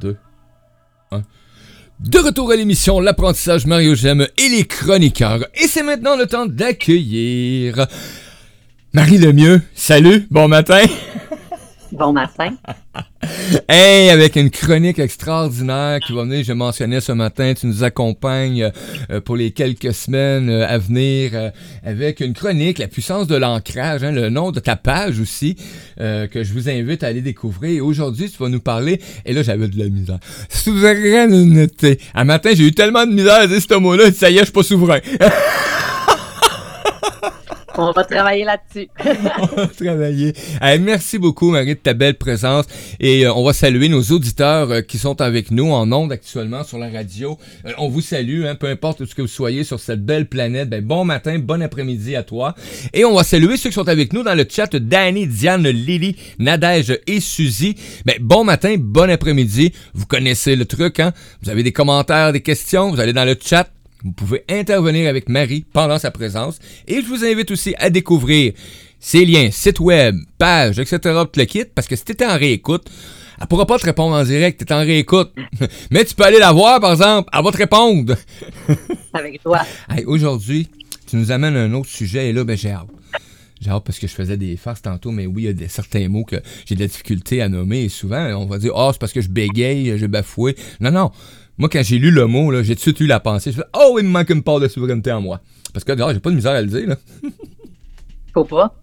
2, 1. De retour à l'émission L'apprentissage Mario Gem et les chroniqueurs. Et c'est maintenant le temps d'accueillir Marie Lemieux. Salut, bon matin. Bon matin. Hey, avec une chronique extraordinaire qui va venir, je mentionnais ce matin, tu nous accompagnes euh, pour les quelques semaines euh, à venir euh, avec une chronique, la puissance de l'ancrage, hein, le nom de ta page aussi, que je vous invite à aller découvrir. Aujourd'hui, tu vas nous parler, et là j'avais de la misère, souveraineté. Un matin, j'ai eu tellement de misère à dire ce mot-là, ça y est, je suis pas souverain. On va travailler là-dessus. on va travailler. merci beaucoup, Marie, de ta belle présence. Et euh, on va saluer nos auditeurs euh, qui sont avec nous en ondes actuellement sur la radio. Euh, on vous salue, hein, peu importe où que vous soyez sur cette belle planète. Ben, bon matin, bon après-midi à toi. Et on va saluer ceux qui sont avec nous dans le chat. Danny, Diane, Lily, Nadège et Suzy. Ben, bon matin, bon après-midi. Vous connaissez le truc, hein? Vous avez des commentaires, des questions, vous allez dans le chat vous pouvez intervenir avec Marie pendant sa présence et je vous invite aussi à découvrir ses liens, site web, page, etc. le kit parce que si tu es en réécoute, elle pourra pas te répondre en direct, tu es en réécoute. Mais tu peux aller la voir, par exemple, elle va te répondre. Avec toi. Aujourd'hui, tu nous amènes un autre sujet et là, ben, j'ai hâte. J'ai hâte parce que je faisais des farces tantôt, mais oui, il y a des, certains mots que j'ai de la difficulté à nommer et souvent, on va dire, oh, c'est parce que je bégaye, j'ai bafoué. Non, non. Moi, quand j'ai lu le mot, j'ai tout de suite eu la pensée. Je fais Oh, il me manque une part de souveraineté en moi. Parce que d'ailleurs, j'ai pas de misère à le dire. Là. Faut pas.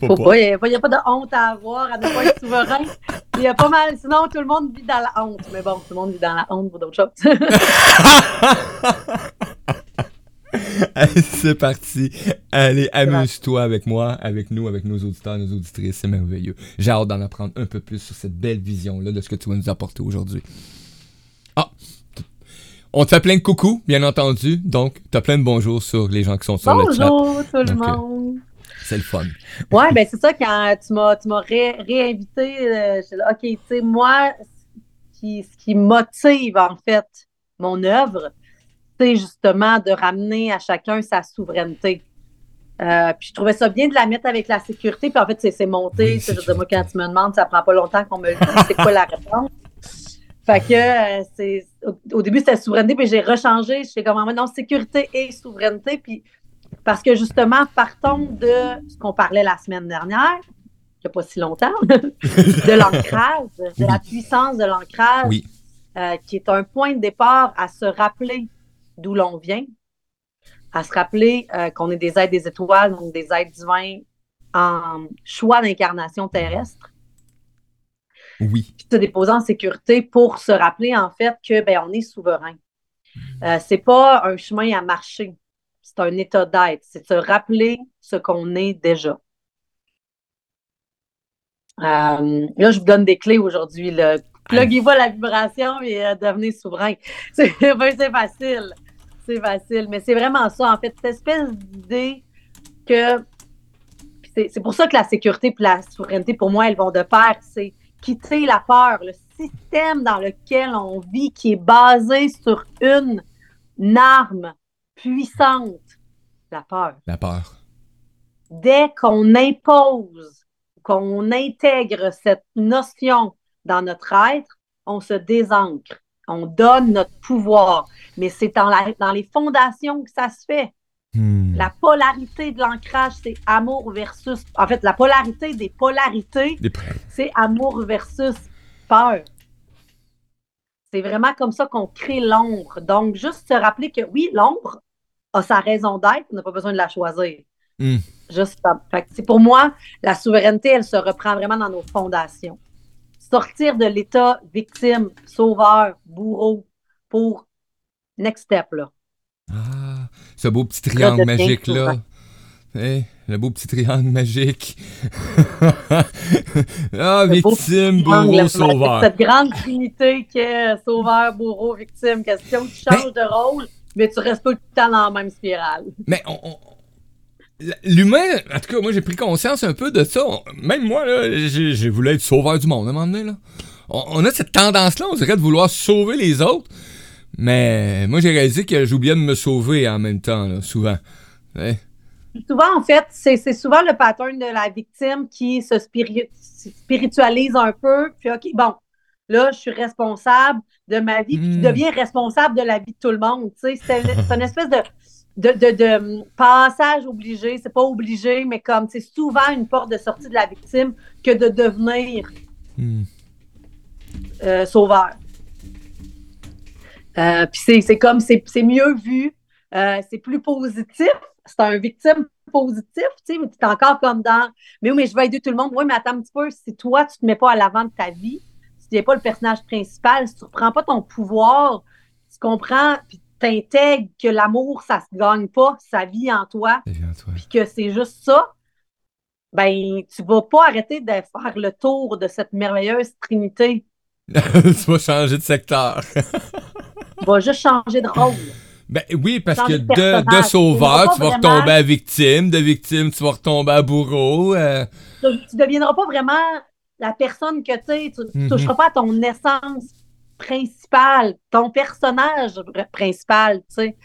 Faut, pas. Il n'y a, pas de honte à avoir à ne pas être souverain. Il y a pas mal. Sinon, tout le monde vit dans la honte. Mais bon, tout le monde vit dans la honte pour d'autres choses. c'est parti. Allez, amuse-toi avec moi, avec nous, avec nos auditeurs, nos auditrices. C'est merveilleux. J'ai hâte d'en apprendre un peu plus sur cette belle vision-là de ce que tu vas nous apporter aujourd'hui. Ah, on te fait plein de coucou, bien entendu. Donc, tu as plein de bonjours sur les gens qui sont sur le chat. Bonjour tout le euh, monde. C'est le fun. Ouais, ben c'est ça, quand tu m'as, tu m'as réinvité, euh, OK, tu sais, moi, ce qui, ce qui motive en fait mon œuvre, c'est justement de ramener à chacun sa souveraineté. Euh, puis je trouvais ça bien de la mettre avec la sécurité. Puis en fait, c'est, monté. je veux dire, moi, quand tu me demandes, ça prend pas longtemps qu'on me dise c'est quoi la réponse? Fait que euh, c'est au, début c'était souveraineté, puis j'ai rechangé. Je fais comme maintenant sécurité et souveraineté. Puis parce que justement, partons de ce qu'on parlait la semaine dernière, il n'y a pas si longtemps, de l'ancrage, de la puissance de l'ancrage, euh, qui est un point de départ à se rappeler d'où l'on vient, à se rappeler euh, qu'on est des êtres des étoiles, donc des êtres divins en choix d'incarnation terrestre oui. se déposer en sécurité pour se rappeler en fait que ben, on est souverain. Hmm. Euh, c'est pas un chemin à marcher, c'est un état d'être, c'est de se rappeler ce qu'on est déjà. Euh, là, je vous donne des clés aujourd'hui. Pluguez-vous la vibration et euh, devenez souverain. C'est facile. C'est facile. Mais c'est vraiment ça, en fait, cette espèce d'idée que. C'est pour ça que la sécurité et la souveraineté, pour moi, elles vont de pair. C'est quitter la peur, le système dans lequel on vit qui est basé sur une, arme puissante, la peur. La peur. Dès qu'on impose, qu'on intègre cette notion dans notre être, on se désancre, on donne notre pouvoir. Mais c'est dans, dans les fondations que ça se fait. Hmm. La polarité de l'ancrage, c'est amour versus. En fait, la polarité des polarités, c'est amour versus peur. C'est vraiment comme ça qu'on crée l'ombre. Donc, juste se rappeler que oui, l'ombre a sa raison d'être, on n'a pas besoin de la choisir. Hmm. Juste, fait pour moi, la souveraineté, elle se reprend vraiment dans nos fondations. Sortir de l'état victime, sauveur, bourreau pour next step, là. Ah, ce beau petit triangle magique-là. Hey, le beau petit triangle magique. ah, victime, bourreau, sauveur. Cette grande trinité qu'est sauveur, bourreau, victime. Question tu changes de rôle, mais tu restes pas tout le temps dans la même spirale. Mais L'humain, en tout cas, moi j'ai pris conscience un peu de ça. Même moi, là, j'ai voulu être sauveur du monde à un moment donné. Là. On, a cette tendance-là, on dirait, de vouloir sauver les autres. Mais moi, j'ai réalisé que j'oubliais de me sauver en même temps, souvent. Souvent, en fait, c'est souvent le pattern de la victime qui se spiritualise un peu. Puis, OK, bon, là, je suis responsable de ma vie, puis tu Mm. deviens responsable de la vie de tout le monde. C'est une espèce de, de, de, de passage obligé. C'est pas obligé, mais comme c'est souvent une porte de sortie de la victime que de devenir Hmm. euh, sauveur. Euh, Puis c'est- c'est comme, c'est c'est mieux vu, euh, c'est plus positif, c'est un victime positif, tu sais, mais tu es encore comme dans, mais oui, mais je vais aider tout le monde. Oui, mais attends un petit peu, si toi, tu te mets pas à l'avant de ta vie, si tu n'es pas le personnage principal, si tu ne reprends pas ton pouvoir, tu comprends, puis t'intègres que l'amour, ça se gagne pas, ça vit en toi. puis que c'est juste ça, ben, tu vas pas arrêter de faire le tour de cette merveilleuse trinité. tu vas changer de secteur. Vas juste changer de rôle. Ben oui, parce que de sauveur, Tu vas retomber à victime. De victime, tu vas retomber à bourreau. euh, tu tu deviendras pas vraiment la personne que tu es. Tu ne Mhm. toucheras pas à ton essence principale, ton personnage pr- principal, tu sais,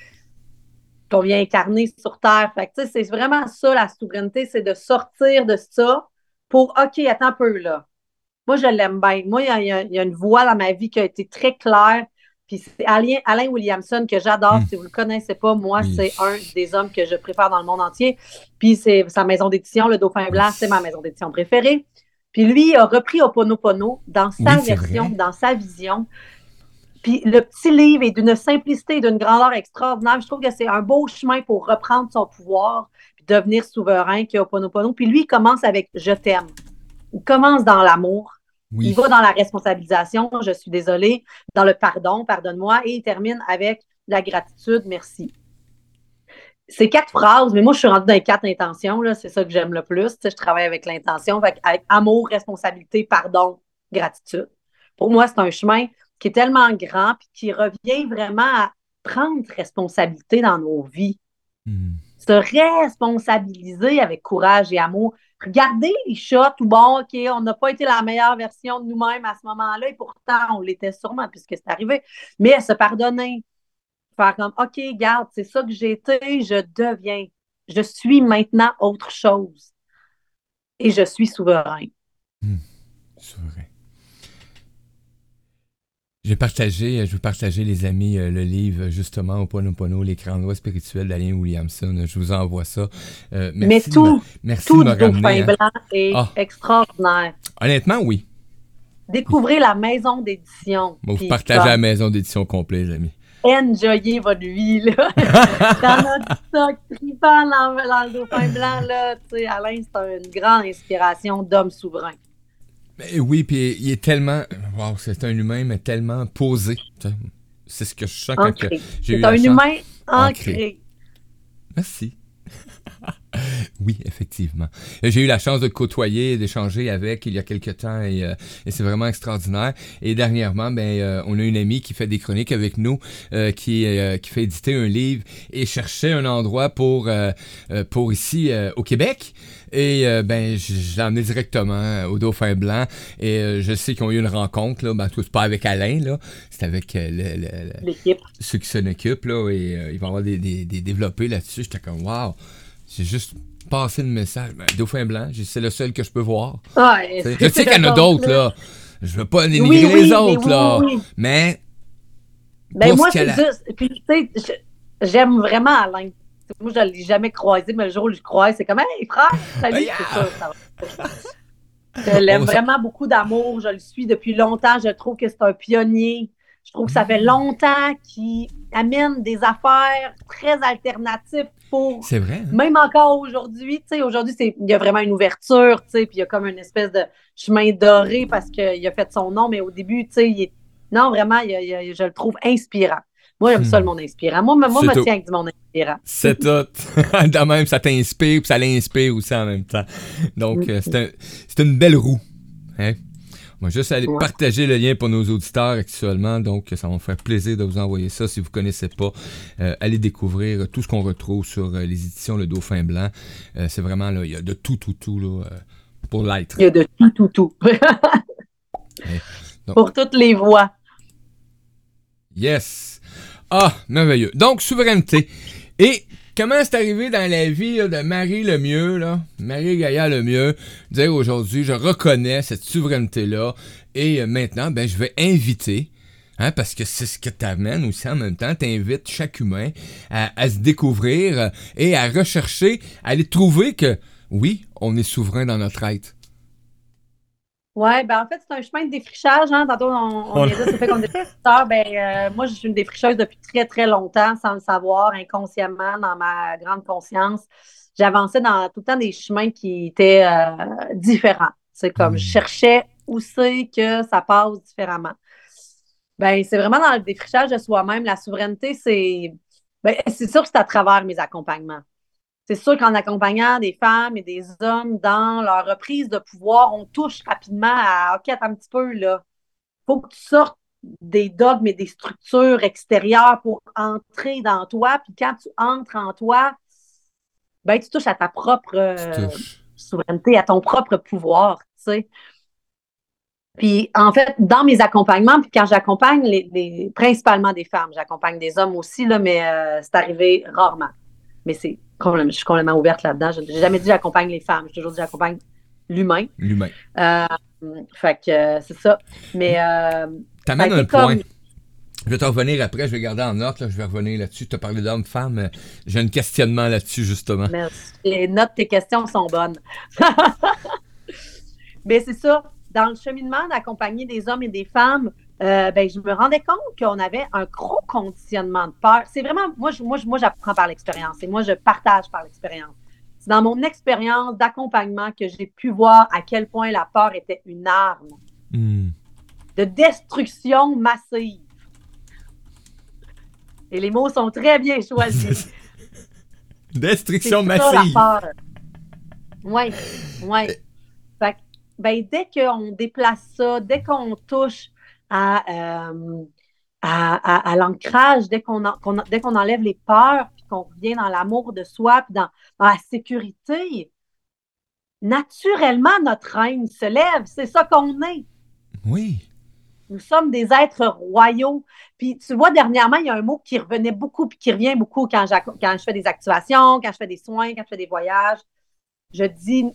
qu'on vient incarner sur Terre. Fait tu sais, c'est vraiment ça, la souveraineté, c'est de sortir de ça pour, OK, attends un peu, là. Moi, je l'aime bien. Moi, il y y, a- il y a une voix dans ma vie qui a été très claire. Puis c'est Alain, Alain Williamson que j'adore. Mm. Si vous ne le connaissez pas, moi, Oui. c'est un des hommes que je préfère dans le monde entier. Puis c'est sa maison d'édition, Le Dauphin Blanc, c'est ma maison d'édition préférée. Puis lui a repris Oponopono dans sa Oui, version, vrai. dans sa vision. Puis le petit livre est d'une simplicité et d'une grandeur extraordinaire. Je trouve que c'est un beau chemin pour reprendre son pouvoir puis devenir souverain qui est Oponopono. Puis lui, il commence avec « Je t'aime ». Il commence dans l'amour. Oui. Il va dans la responsabilisation, je suis désolée, dans le pardon, pardonne-moi, et il termine avec la gratitude, merci. C'est quatre phrases, mais moi, je suis rendue dans les quatre intentions, là, c'est ça que j'aime le plus. Je travaille avec l'intention, avec amour, responsabilité, pardon, gratitude. Pour moi, c'est un chemin qui est tellement grand puis qui revient vraiment à prendre responsabilité dans nos vies Hmm. se responsabiliser avec courage et amour. Regardez les shots où, bon, OK, on n'a pas été la meilleure version de nous-mêmes à ce moment-là, et pourtant, on l'était sûrement puisque c'est arrivé. Mais se pardonner, faire comme, OK, garde, c'est ça que j'ai été, je deviens. Je suis maintenant autre chose. Et je suis souverain. C'est vrai. J'ai partagé, je veux partager, les amis, euh, le livre, justement, au Ponopono, les lois spirituels d'Alain Williamson. Je vous envoie ça. Euh, merci Mais de tout, merci tout de me hein. blanc est Ah. extraordinaire. Honnêtement, oui. Découvrez la maison d'édition. Vous partagez la maison d'édition complète, les amis. enjoyez votre vie, là. dans notre stock tripant dans, dans le dauphin blanc, là, tu sais, Alain, c'est une grande inspiration d'homme souverain. Mais oui, puis il est tellement. Wow, c'est un humain, mais tellement posé. C'est ce que je sens quand j'ai eu C'est un chance- humain Ancré. ancré. Merci. oui, effectivement. J'ai eu la chance de côtoyer, d'échanger avec il y a quelques temps et, euh, et c'est vraiment extraordinaire. Et dernièrement, ben, euh, on a une amie qui fait des chroniques avec nous, euh, qui, qui fait éditer un livre et cherchait un endroit pour, pour ici au Québec. Et euh, ben, je, l'ai emmené directement au Dauphin Blanc. Et euh, je sais qu'ils ont eu une rencontre, là. Ben, c'est pas avec Alain, là. C'est avec euh, le- le- ceux qui s'en occupent, là, et il va y avoir des, des, des développés là-dessus. J'étais comme, waouh, j'ai juste passé le message. Ben, Dauphin Blanc, c'est le seul que je peux voir. Ouais, Je sais qu'il y en a d'autres, là. Je veux pas Oui, oui, les autres, là. oui. Mais, Ben moi, ce c'est juste. Puis, tu sais, j'aime vraiment Alain. Moi, je ne l'ai jamais croisé, mais le jour où je le croise, c'est comme, hey, frère, salut, c'est ah! ça. va. Je l'aime vraiment beaucoup d'amour. Je le suis depuis longtemps. Je trouve que c'est un pionnier. Je trouve que ça fait longtemps qu'il amène des affaires très alternatives pour c'est vrai. hein? même encore aujourd'hui, tu sais, aujourd'hui, c'est- il y a vraiment une ouverture, tu sais, puis il y a comme une espèce de chemin doré parce qu'il a fait son nom, mais au début, tu sais, il est... non, vraiment, il y a- il y a- je le trouve inspirant. Moi, j'aime Hmm. ça, le monde inspirant. Moi, moi, C'est me tiens avec du monde inspirant. C'est tout. de même, ça t'inspire, puis ça l'inspire aussi en même temps. Donc, euh, c'est un- c'est une belle roue. Hein? Va juste aller Ouais. partager le lien pour nos auditeurs actuellement. Donc, ça va me faire plaisir de vous envoyer ça. Si vous ne connaissez pas, euh, allez découvrir tout ce qu'on retrouve sur euh, les éditions Le Dauphin Blanc. Euh, c'est vraiment, là, il y a de tout, tout, tout là, pour l'être. Il y a de tout, tout, tout. Donc- Pour toutes les voix. Yes. Ah, merveilleux. Donc, souveraineté. Et comment c'est arrivé dans la vie de Marie Lemieux, là, Marie Gaillard Lemieux, dire aujourd'hui, je reconnais cette souveraineté-là et euh, maintenant, ben, je vais inviter Hein, parce que c'est ce que t'amènes aussi en même temps. T'invites chaque humain à, se découvrir et à rechercher, à aller trouver que oui, on est souverain dans notre être. Oui, ben en fait, c'est un chemin de défrichage. Hein. Tantôt, on, on, ça fait comme défricheur. Ben, euh, moi, je suis une défricheuse depuis très, très longtemps, sans le savoir, inconsciemment, dans ma grande conscience. J'avançais dans tout le temps des chemins qui étaient euh, différents. C'est comme je hmm. cherchais où c'est que ça passe différemment. Ben, c'est vraiment dans le défrichage de soi-même. La souveraineté, c'est. Ben, c'est sûr que c'est à travers mes accompagnements. C'est sûr qu'en accompagnant des femmes et des hommes dans leur reprise de pouvoir, on touche rapidement à OK, attends un petit peu, là. Faut que tu sortes des dogmes et des structures extérieures pour entrer dans toi. Puis quand tu entres en toi, ben, tu touches à ta propre euh, souveraineté, à ton propre pouvoir, tu sais. Puis en fait, dans mes accompagnements, puis quand j'accompagne les, principalement des femmes, j'accompagne des hommes aussi, là, mais euh, c'est arrivé rarement. Mais c'est je suis complètement ouverte là-dedans. Je n'ai jamais dit j'accompagne les femmes. J'ai toujours dit j'accompagne l'humain. L'humain. Euh, fait que euh, c'est ça. Mais. Euh, T'amènes un point. Je vais te revenir après, je vais garder en note, là, je vais revenir là-dessus. Tu as parlé d'homme, femme. J'ai un questionnement là-dessus, justement. Merci. Les notes, tes questions sont bonnes. Mais c'est ça. Dans le cheminement d'accompagner des hommes et des femmes, euh, ben, je me rendais compte qu'on avait un gros conditionnement de peur. C'est vraiment, moi, je, moi, moi j'apprends par l'expérience et moi, je partage par l'expérience. C'est dans mon expérience d'accompagnement que j'ai pu voir à quel point la peur était une arme hmm. de destruction massive. Et les mots sont très bien choisis. destruction massive. Oui, oui. Ben, dès qu'on déplace ça, dès qu'on touche euh, à, à, l'ancrage, dès qu'on dès qu'on enlève les peurs, puis qu'on revient dans l'amour de soi, puis dans, la sécurité, naturellement, notre reine se lève. C'est ça qu'on est. Oui. Nous sommes des êtres royaux. Puis tu vois, dernièrement, il y a un mot qui revenait beaucoup, puis qui revient beaucoup quand, quand je fais des activations, quand je fais des soins, quand je fais des voyages. Je dis,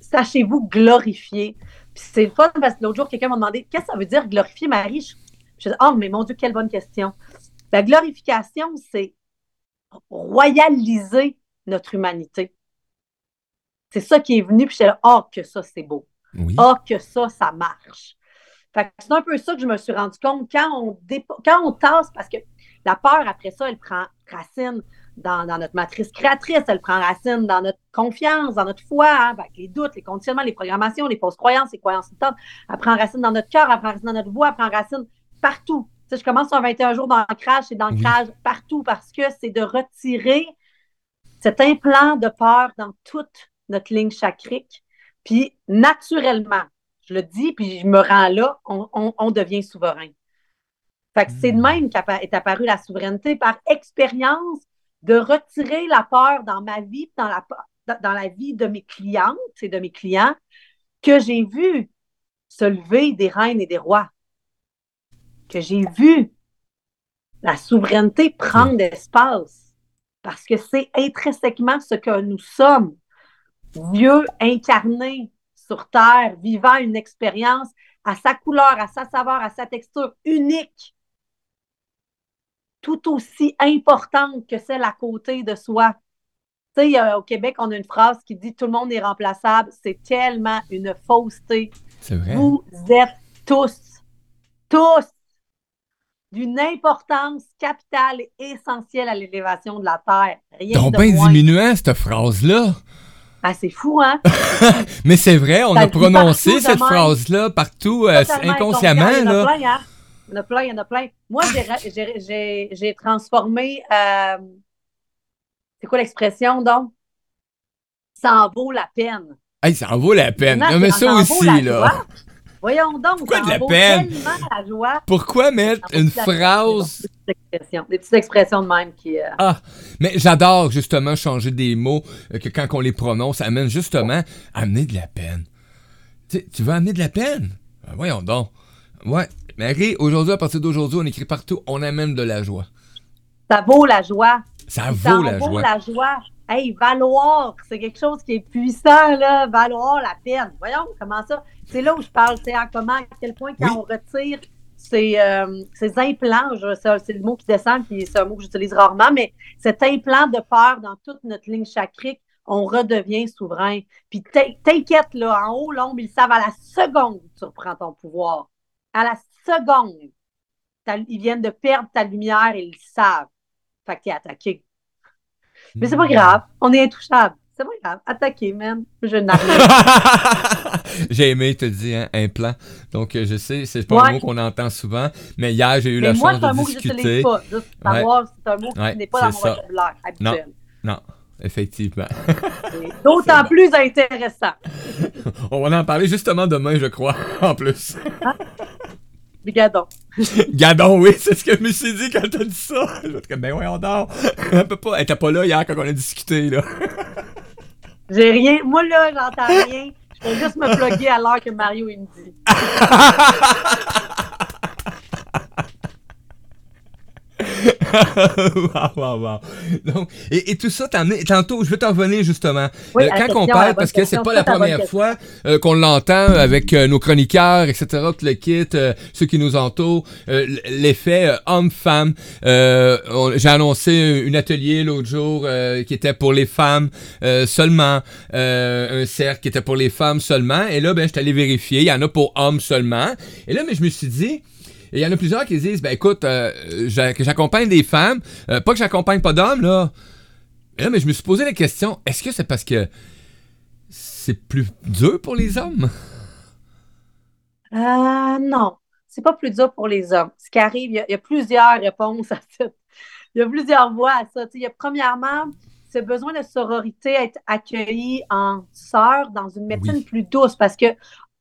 sachez-vous glorifier c'est le fun parce que l'autre jour, quelqu'un m'a demandé qu'est-ce que ça veut dire glorifier Marie? Je, je dis, oh, mais mon Dieu, quelle bonne question. La glorification, c'est royaliser notre humanité. C'est ça qui est venu, puis je là, oh, que ça, c'est beau. Oh, que ça, ça marche. c'est un peu ça que je me suis rendu compte quand on, quand on tasse, parce que la peur, après ça, elle prend racine dans, notre matrice créatrice, elle prend racine dans notre confiance, dans notre foi, hein, avec les doutes, les conditionnements, les programmations, les fausses croyances, les croyances limitantes. Elle prend racine dans notre cœur, elle prend racine dans notre voix, elle prend racine partout. Tu sais, je commence sur 21 jours d'ancrage et d'ancrage partout parce que c'est de retirer cet implant de peur dans toute notre ligne chacrique. Puis, naturellement, je le dis, puis je me rends là, on, devient souverain. Fait que c'est de hmm. même qu'est apparue la souveraineté par expérience de retirer la peur dans ma vie, dans la, dans la vie de mes clientes et de mes clients, que j'ai vu se lever des reines et des rois, que j'ai vu la souveraineté prendre d'espace, parce que c'est intrinsèquement ce que nous sommes, Dieu incarné sur terre, vivant une expérience à sa couleur, à sa saveur, à sa texture unique, tout aussi importante que celle à côté de soi. Tu sais, au Québec, on a une phrase qui dit tout le monde est remplaçable. C'est tellement une fausseté. C'est vrai. Vous êtes tous, tous, d'une importance capitale et essentielle à l'élévation de la Terre. Rien Donc, bien diminuant, cette phrase-là. Ah, c'est fou, hein? Mais c'est vrai, on a prononcé cette phrase-là partout, euh, inconsciemment. là. Hein? Il y en a plein, il y en a plein. Moi, j'ai transformé. Euh, c'est quoi l'expression, donc? Ça en vaut la peine. Hey, ça en vaut la peine. Non, mais ça aussi, là. Voyons donc, Pourquoi de la peine? La joie. Pourquoi mettre une phrase. Des petites, expressions, des petites expressions de même qui. Euh, ah, mais j'adore justement changer des mots euh, que quand on les prononce, amène justement à amener de la peine. Tu, tu veux amener de la peine? Ben, voyons donc. Ouais, Marie, aujourd'hui, à partir d'aujourd'hui, on écrit partout, on amène de la joie. Ça vaut la joie. Ça vaut la vaut joie. la joie. Hey, valoir, c'est quelque chose qui est puissant, là. Valoir la peine. Voyons, comment ça? C'est là où je parle, c'est à comment, à quel point quand Oui. on retire ces, euh, ces implants, je- ça, c'est le mot qui descend, puis c'est un mot que j'utilise rarement, mais cet implant de peur dans toute notre ligne chacrique, on redevient souverain. Puis t'in- t'inquiète, là, en haut, l'ombre, ils savent à la seconde où tu reprends ton pouvoir. À la seconde. ils viennent de perdre ta lumière et ils le savent. Fait que t'es attaqué. Mais c'est pas Hmm. grave, on est intouchable. C'est pas grave, attaqué, man. Je n'arrive j'ai aimé, te dis, hein, implant. Donc, euh, je sais, c'est pas un Ouais. mot qu'on entend souvent, mais hier, j'ai eu Mais la moi, chance c'est un de mot que discuter. j'utilise pas. Savoir, c'est un mot qui Ouais, n'est pas dans mon vocabulaire habituel. Non, effectivement. C'est D'autant plus intéressant. On va en parler justement demain, je crois, en plus. Regarde. Gadon, oui, c'est ce que je me suis dit quand t'as dit ça. Je vais être comme, ben ouais, on dort. On peut pas. Elle était pas là hier quand on a discuté, là. J'ai rien. Moi, là, j'entends rien. Je vais juste me plugger à l'heure que Mario il me dit. wow, wow, wow. Donc, et, et tout ça, tantôt, je vais t'en revenir justement. Oui, Euh, quand on parle, parce que c'est pas la première fois euh, qu'on l'entend avec euh, nos chroniqueurs, etc., tout le kit, ceux qui nous entourent, l'effet homme-femme. J'ai annoncé un atelier l'autre jour qui était pour les femmes seulement, un cercle qui était pour les femmes seulement, et là, ben, je suis allé vérifier, il y en a pour hommes seulement. Et là, mais je me suis dit, et il y en a plusieurs qui disent, ben écoute, euh, que j'accompagne des femmes, euh, pas que j'accompagne pas d'hommes, là. Et là, mais je me suis posé la question, est-ce que c'est parce que c'est plus dur pour les hommes? Euh, non, c'est pas plus dur pour les hommes. Ce qui arrive, il y a, il y a plusieurs réponses à ça. Il y a plusieurs voies à ça. Il y a premièrement ce besoin de sororité, être accueilli en sœur dans une médecine Oui. plus douce parce que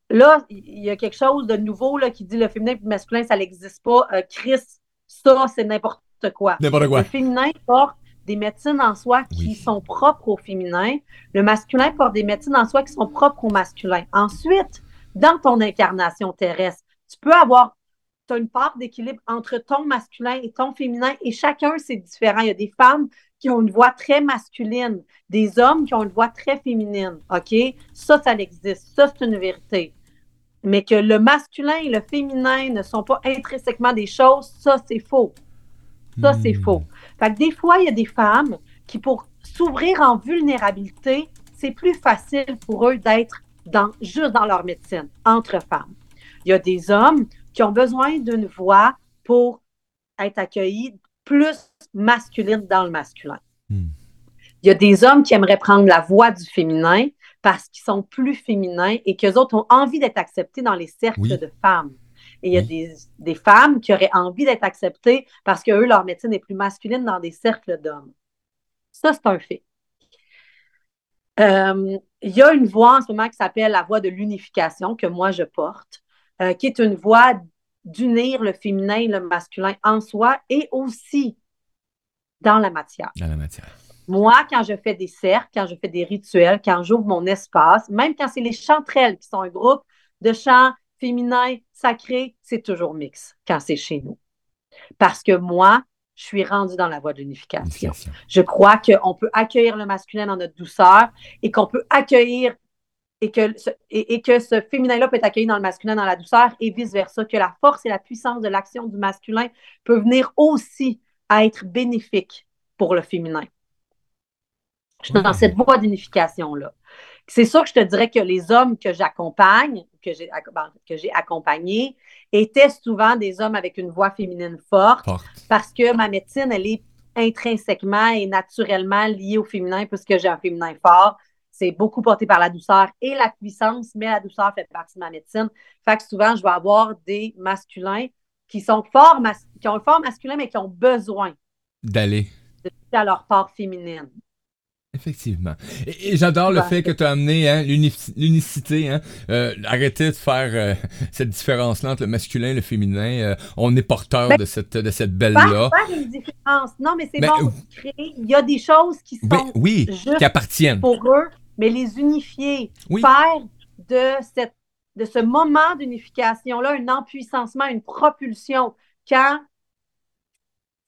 là, il y a quelque chose de nouveau là, qui dit le féminin et le masculin, ça n'existe pas. Euh, Chris, ça, c'est n'importe quoi. N'importe quoi. Le féminin porte des médecines en soi qui Oui. sont propres au féminin. Le masculin porte des médecines en soi qui sont propres au masculin. Ensuite, dans ton incarnation terrestre, tu peux avoir tu as une part d'équilibre entre ton masculin et ton féminin et chacun, c'est différent. Il y a des femmes qui ont une voix très masculine, des hommes qui ont une voix très féminine. OK? Ça, ça existe. Ça, c'est une vérité. Mais que le masculin et le féminin ne sont pas intrinsèquement des choses, ça, c'est faux. Ça, c'est Hmm. faux. Fait que des fois, il y a des femmes qui, pour s'ouvrir en vulnérabilité, c'est plus facile pour eux d'être dans, juste dans leur médecine, entre femmes. Il y a des hommes qui ont besoin d'une voix pour être accueillis plus masculine dans le masculin. Hmm. Il y a des hommes qui aimeraient prendre la voix du féminin parce qu'ils sont plus féminins et qu'eux autres ont envie d'être acceptés dans les cercles Oui. de femmes. Et il y a Oui. des, des femmes qui auraient envie d'être acceptées parce que eux, leur médecine est plus masculine dans des cercles d'hommes. Ça, c'est un fait. Euh, il y a une voix en ce moment qui s'appelle la voix de l'unification que moi je porte, euh, qui est une voix d'unir le féminin et le masculin en soi et aussi dans la matière. Dans la matière. Moi, quand je fais des cercles, quand je fais des rituels, quand j'ouvre mon espace, même quand c'est les chanterelles qui sont un groupe de chants féminins sacrés, c'est toujours mix quand c'est chez nous. Parce que moi, je suis rendue dans la voie de l'unification. Unification. Je crois qu'on peut accueillir le masculin dans notre douceur et qu'on peut accueillir et que ce, et, et que ce féminin-là peut être accueilli dans le masculin dans la douceur et vice-versa, que la force et la puissance de l'action du masculin peut venir aussi à être bénéfique pour le féminin. Je suis dans cette voie d'unification-là. C'est sûr que je te dirais que les hommes que j'accompagne, que j'ai ben, accompagnés, étaient souvent des hommes avec une voix féminine forte Forte. parce que ma médecine, elle est intrinsèquement et naturellement liée au féminin puisque j'ai un féminin fort. C'est beaucoup porté par la douceur et la puissance, mais la douceur fait partie de ma médecine. Fait que souvent, je vais avoir des masculins qui sont forts, qui ont un fort masculin, mais qui ont besoin D'aller. à leur part féminine. Effectivement. Et, et j'adore le Ouais. fait que tu as amené hein, l'uni- l'unicité. Hein, euh, arrêtez de faire euh, cette différence-là entre le masculin et le féminin. Euh, on est porteur Ben, de cette, de cette belle-là. faire une différence. Non, mais c'est Ben, bon. Il y a des choses qui sont Ben, oui, juste qui appartiennent. pour eux, mais les unifier, Oui. faire de, cette, de ce moment d'unification-là un empuissancement, une propulsion. Quand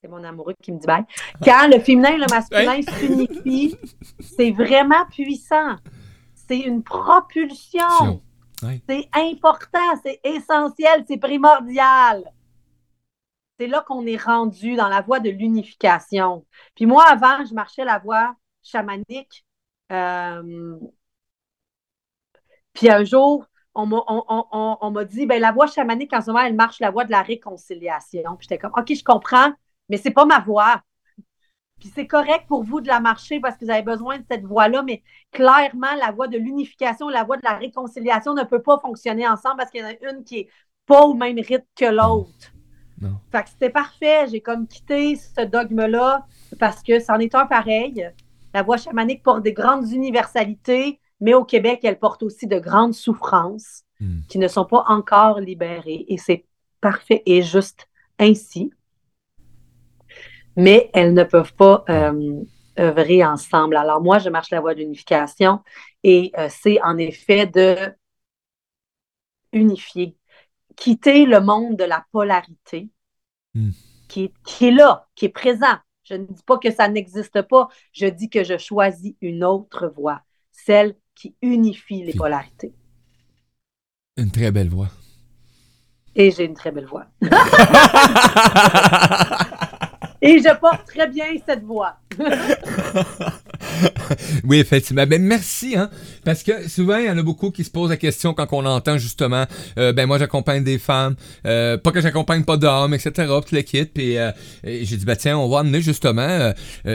c'est mon amoureux qui me dit bye. Quand le féminin et le masculin s'unifient, c'est vraiment puissant. C'est une propulsion. C'est important, c'est essentiel, c'est primordial. C'est là qu'on est rendu dans la voie de l'unification. Puis moi, avant, je marchais la voie chamanique. Euh, puis un jour, on m'a dit, ben, la voie chamanique, en ce moment, elle marche la voie de la réconciliation. Puis j'étais comme, OK, je comprends, mais c'est pas ma voie. Puis c'est correct pour vous de la marcher parce que vous avez besoin de cette voie-là, mais clairement, la voie de l'unification, la voie de la réconciliation ne peut pas fonctionner ensemble parce qu'il y en a une qui n'est pas au même rythme que l'autre. Fait que c'était parfait. J'ai comme quitté ce dogme-là parce que c'en est un pareil. La voie chamanique porte des grandes universalités, mais au Québec, elle porte aussi de grandes souffrances hmm. qui ne sont pas encore libérées. Et c'est parfait et juste ainsi mais elles ne peuvent pas euh, œuvrer ensemble. Alors moi, je marche la voie de l'unification et euh, c'est en effet de unifier, quitter le monde de la polarité hmm. qui, qui est là, qui est présent. Je ne dis pas que ça n'existe pas, je dis que je choisis une autre voie, celle qui unifie les polarités. Une très belle voix. Et j'ai une très belle voix. Et je porte très bien cette voix. oui, effectivement. Ben, merci, hein, parce que souvent, il y en a beaucoup qui se posent la question quand on entend justement, euh, ben moi, j'accompagne des femmes, euh, pas que j'accompagne pas d'hommes, etc., tout le kit, puis euh, j'ai dit, ben tiens, on va amener justement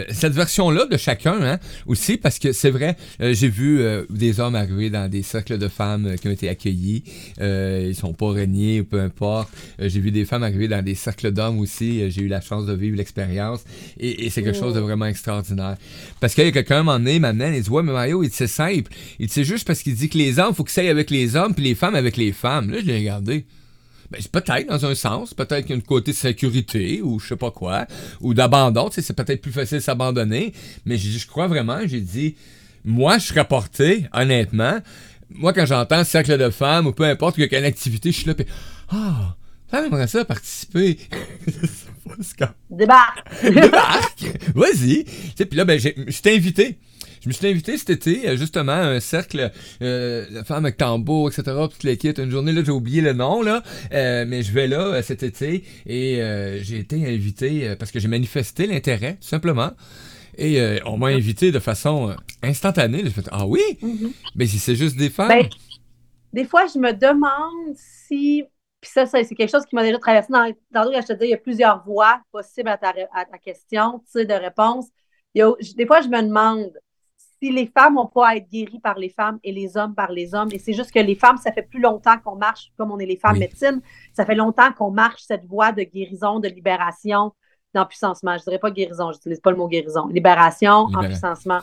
cette version-là de chacun, hein, aussi, parce que c'est vrai, j'ai vu des hommes arriver dans des cercles de femmes qui ont été accueillis, ils sont pas reniés, ou peu importe. j'ai vu des femmes arriver dans des cercles d'hommes aussi, j'ai eu la chance de vivre l'expérience, et, c'est quelque chose de vraiment extraordinaire. Parce qu'il y a quelqu'un, un moment donné, il dit Ouais, mais Mario, c'est simple. Il c'est juste parce qu'il dit que les hommes, faut qu'ils s'aillent avec les hommes, puis les femmes avec les femmes. Là, je l'ai regardé. Ben, peut-être dans un sens, peut-être qu'il y a une côté de sécurité ou je sais pas quoi, ou d'abandon, tu sais, c'est peut-être plus facile de s'abandonner, mais je crois vraiment, j'ai dit, moi, je serais porté, honnêtement, moi, quand j'entends cercle de femmes ou peu importe quelle activité, je suis là, puis, ah, ça m'aimerait ça participer. Débarque! Débarque! Vas-y! Puis là, ben, je t'ai invité. Je me suis invité cet été, euh, justement, à un cercle euh, de femmes avec tambour, etc., toute l'équipe. Une journée, là, j'ai oublié le nom, là, euh, mais je vais là euh, cet été et j'ai été invité parce que j'ai manifesté l'intérêt, tout simplement. Et on m'a invité de façon instantanée. J'ai fait Ah oui? Mm-hmm. Mais si c'est juste des femmes? Ben, des fois, je me demande si puis ça, c'est quelque chose qui m'a déjà traversé dans, dans je te dis, il y a plusieurs voies possibles à ta, question, tu sais, de réponse. des fois, je me demande si les femmes n'ont pas à être guéries par les femmes et les hommes par les hommes. Et c'est juste que les femmes, ça fait plus longtemps qu'on marche, comme on est les femmes médecine, ça fait longtemps qu'on marche cette voie de guérison, de libération, d'empuissancement. Je ne dirais pas guérison, je n'utilise pas le mot guérison. Libération, empuissancement.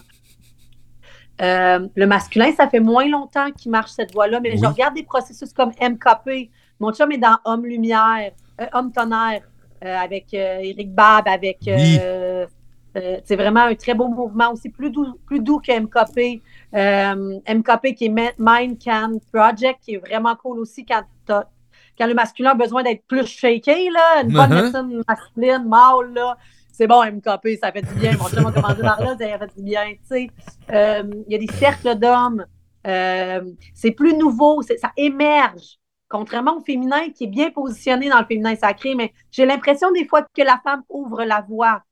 Euh, le masculin, ça fait moins longtemps qu'il marche cette voie-là, mais je regarde des processus comme MKP, mon chum est dans Homme Lumière, euh, Homme Tonnerre, euh, avec Eric euh, Bab, avec. c'est vraiment un très beau mouvement aussi, plus doux, plus doux que MKP. MKP qui est Mind Can Project, qui est vraiment cool aussi quand, quand le masculin a besoin d'être plus shaké, là, une bonne uh-huh. médecine masculine, mâle, là c'est bon, MKP, ça fait du bien. Mon chum a commandé par là, ça fait du bien. Il y a des cercles d'hommes. c'est plus nouveau, ça émerge contrairement au féminin qui est bien positionné dans le féminin sacré, mais j'ai l'impression des fois que la femme ouvre la voie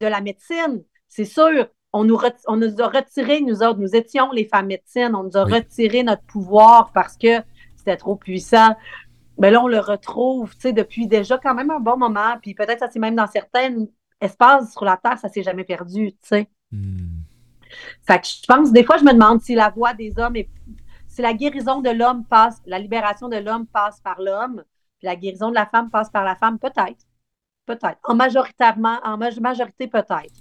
de la médecine. C'est sûr, on nous, on nous a retiré, nous autres, nous étions les femmes médecines, on nous a retiré notre pouvoir parce que c'était trop puissant. Mais là, on le retrouve, tu sais, depuis déjà quand même un bon moment, puis peut-être ça c'est même dans certains espaces sur la Terre, ça s'est jamais perdu, tu sais. Hmm. Fait que je pense, des fois, je me demande si la voix des hommes est si la guérison de l'homme passe, la libération de l'homme passe par l'homme, puis la guérison de la femme passe par la femme, peut-être. Peut-être. En majoritairement, en majorité, peut-être.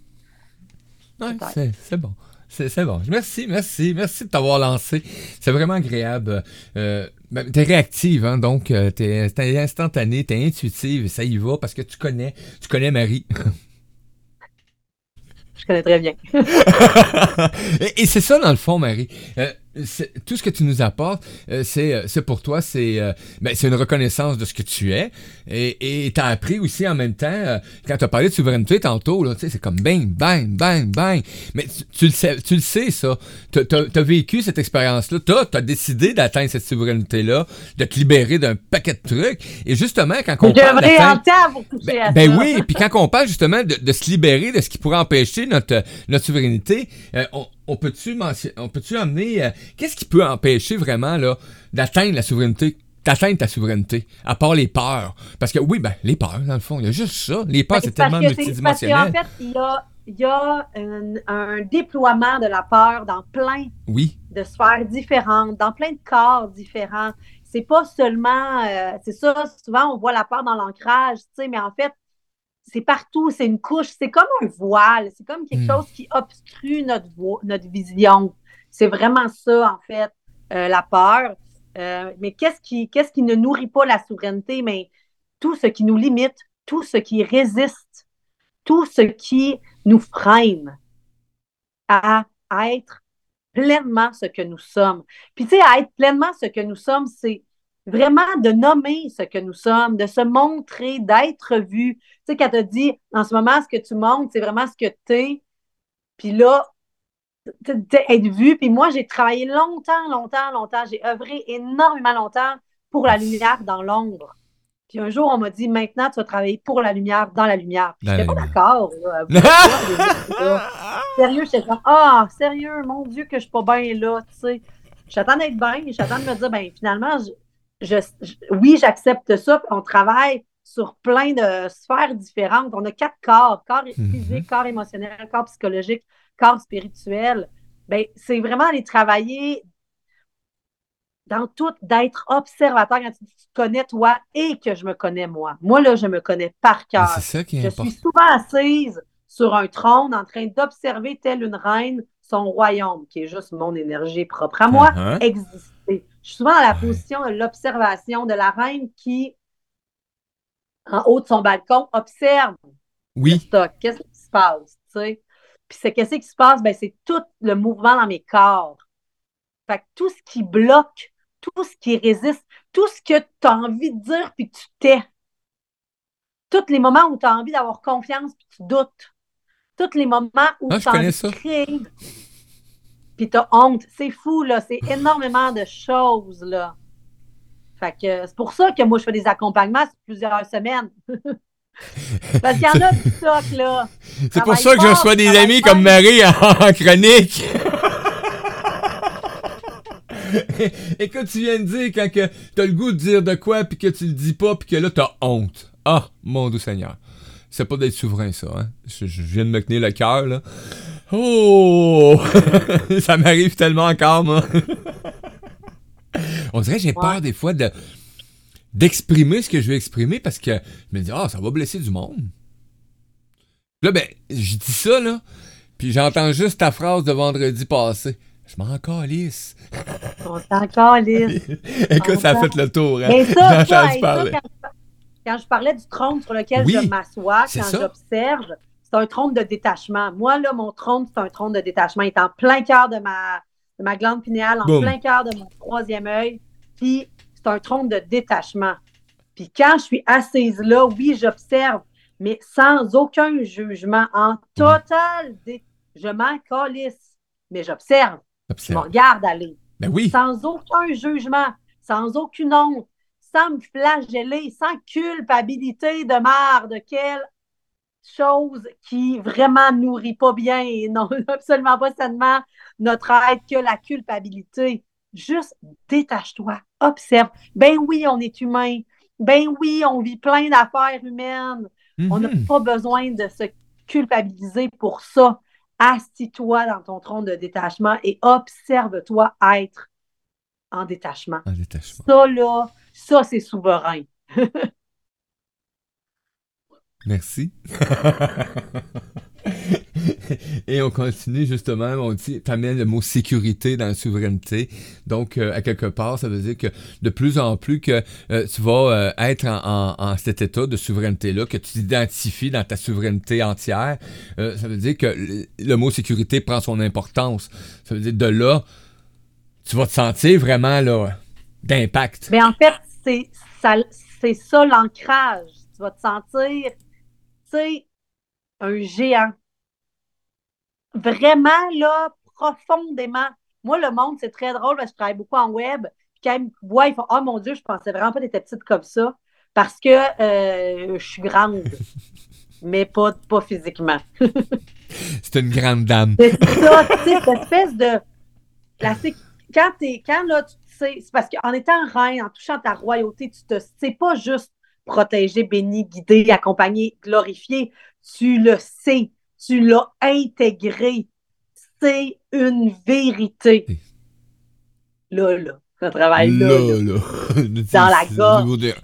c'est bon. C'est bon. Merci, merci, merci de t'avoir lancé. C'est vraiment agréable. Euh, ben, t'es réactive, hein, donc euh, t'es es instantané, t'es intuitive, ça y va parce que tu connais, tu connais Marie. Je connais très bien. et, c'est ça dans le fond, Marie. Euh, tout ce que tu nous apportes, euh, c'est, c'est pour toi, c'est, ben, c'est une reconnaissance de ce que tu es. Et tu as appris aussi en même temps, quand tu as parlé de souveraineté tantôt, là, c'est comme bang, bang, bang, bang. Mais tu, le, sais, tu le sais, ça. Tu as, vécu cette expérience-là. Tu as, décidé d'atteindre cette souveraineté-là, de te libérer d'un paquet de trucs. Et justement, quand on parle. ben, ben oui, puis quand on parle justement de, de, se libérer de ce qui pourrait empêcher notre, notre souveraineté, on, on peut-tu on peut-tu amener euh, qu'est-ce qui peut empêcher vraiment là d'atteindre la souveraineté d'atteindre ta souveraineté, à part les peurs? Parce que oui, ben, les peurs, dans le fond, il y a juste ça. Les peurs, c'est tellement multidimensionnel. Parce qu'en fait, il y a, un, déploiement de la peur dans plein oui. de sphères différentes, dans plein de corps différents. C'est pas seulement, euh, c'est ça, souvent on voit la peur dans l'ancrage, tu sais, mais en fait, c'est partout, c'est une couche, c'est comme un voile, c'est comme quelque hmm. chose qui obstrue notre, notre vision. C'est vraiment ça, en fait, euh, la peur. Euh, mais qu'est-ce qui, qu'est-ce qui ne nourrit pas la souveraineté? Mais tout ce qui nous limite, tout ce qui résiste, tout ce qui nous freine à, à être pleinement ce que nous sommes. Puis, tu sais, à être pleinement ce que nous sommes, c'est vraiment de nommer ce que nous sommes, de se montrer, d'être vu. Tu sais, quand tu dit en ce moment, ce que tu montres, c'est vraiment ce que tu es. Puis là, être vu. Puis moi, j'ai travaillé longtemps, longtemps, longtemps. J'ai œuvré énormément longtemps pour la lumière dans l'ombre. Puis un jour, on m'a dit maintenant, tu vas travailler pour la lumière dans la lumière. Puis j'étais pas d'accord. sérieux, j'étais comme Ah, sérieux, mon Dieu, que je suis pas bien là, tu sais. J'attends d'être bien, j'attends de me dire, ben finalement, oui, j'accepte ça. On travaille sur plein de sphères différentes. On a quatre corps, corps mhm. physique, corps émotionnel, corps psychologique, corps spirituel. Ben, c'est vraiment aller travailler dans tout, d'être observateur quand tu te connais toi et que je me connais moi. Moi, là, je me connais par cœur. C'est ça qui est je suis souvent assise sur un trône en train d'observer telle une reine son royaume, qui est juste mon énergie propre à moi, uh-huh. exister. Je suis souvent dans la position de l'observation de la reine qui, en haut de son balcon, observe oui. Qu'est-ce qui se passe? Puis c'est qu'est-ce qui se passe? Ben, c'est tout le mouvement dans mes corps. Fait que tout ce qui bloque, tout ce qui résiste, tout ce que tu as envie de dire puis tu tais. Tous les moments où tu as envie d'avoir confiance puis tu doutes. Tous les moments où ah, tu as envie de créer puis t'as honte. C'est fou, là. C'est énormément de choses, là. Fait que c'est pour ça que moi, je fais des accompagnements sur plusieurs semaines. Parce qu'il y en a du stock, là. C'est pour ça que je reçois des amis comme Marie en, chronique. Écoute, tu viens de dire quand que t'as le goût de dire de quoi, puis que tu le dis pas, puis que là, t'as honte. Ah, mon doux Seigneur. C'est pas d'être souverain, ça, hein. Je, je viens de me tenir le cœur, là. Oh! ça m'arrive tellement encore, moi. On dirait que j'ai peur des fois de d'exprimer ce que je veux exprimer parce que je me dis, ah, ça va blesser du monde. Là, ben, je dis ça, là, puis j'entends juste ta phrase de vendredi passé. Je m'en calisse. On calisse. Écoute, ça a fait le tour. Hein? Ça, quand, je parlais du trône sur lequel je m'assois, quand j'observe, c'est un trône de détachement. Moi, là, mon trône, c'est un trône de détachement. Il est en plein cœur de ma, de ma glande pinéale, en plein cœur de mon troisième œil. Puis, c'est un trône de détachement. Puis, quand je suis assise là, oui, j'observe, mais sans aucun jugement, en total, je m'en calisse, mais j'observe. Je me regarde aller. Ben oui. Sans aucun jugement, sans aucune honte, sans me flageller, sans culpabilité de marre de quelle chose qui vraiment nourrit pas bien et non absolument pas seulement notre être que la culpabilité. Juste détache-toi, observe. Ben oui, on est humain. Ben oui, on vit plein d'affaires humaines. On n'a mhm. pas besoin de se culpabiliser pour ça. Assis-toi dans ton trône de détachement et observe-toi être en détachement. En détachement. Ça, là, ça, c'est souverain. Merci. Et on continue justement, on dit, t'amènes le mot sécurité dans la souveraineté. Donc, euh, à quelque part, ça veut dire que de plus en plus que euh, tu vas euh, être en, cet état de souveraineté-là, que tu t'identifies dans ta souveraineté entière, ça veut dire que le, le, mot sécurité prend son importance. Ça veut dire de là, tu vas te sentir vraiment là d'impact. Mais en fait, c'est ça, c'est ça l'ancrage. Tu vas te sentir, un géant. Vraiment, là, profondément. Moi, le monde, c'est très drôle parce que je travaille beaucoup en web. Puis quand ils me voient, ils font Oh mon Dieu, je pensais vraiment pas que t'étais petite comme ça. Parce que euh, je suis grande. mais pas, pas physiquement. c'est une grande dame. C'est ça, tu sais, cette espèce de. La, quand, es, quand là, tu sais, c'est parce qu'en étant reine, en touchant ta royauté, tu te sais pas juste protégé, béni, guidé, accompagné, glorifié. Tu le sais. Tu l'as intégré. C'est une vérité. Là, là. Ça travaille là. là, là. Dans la gorge.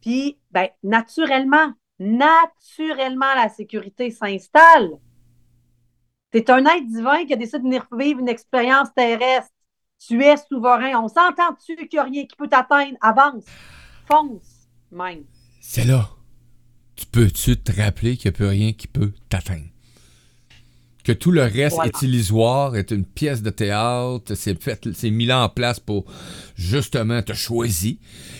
Puis, ben, naturellement, naturellement, la sécurité s'installe. Es un être divin qui a décidé de venir vivre une expérience terrestre. Tu es souverain. On s'entend-tu qu'il n'y a rien qui peut t'atteindre? Avance. Fonce, même. C'est là. Tu peux-tu te rappeler qu'il n'y a plus rien qui peut t'atteindre? Que tout le reste est illusoire, est une pièce de théâtre, c'est fait, c'est mis en place pour justement te choisir.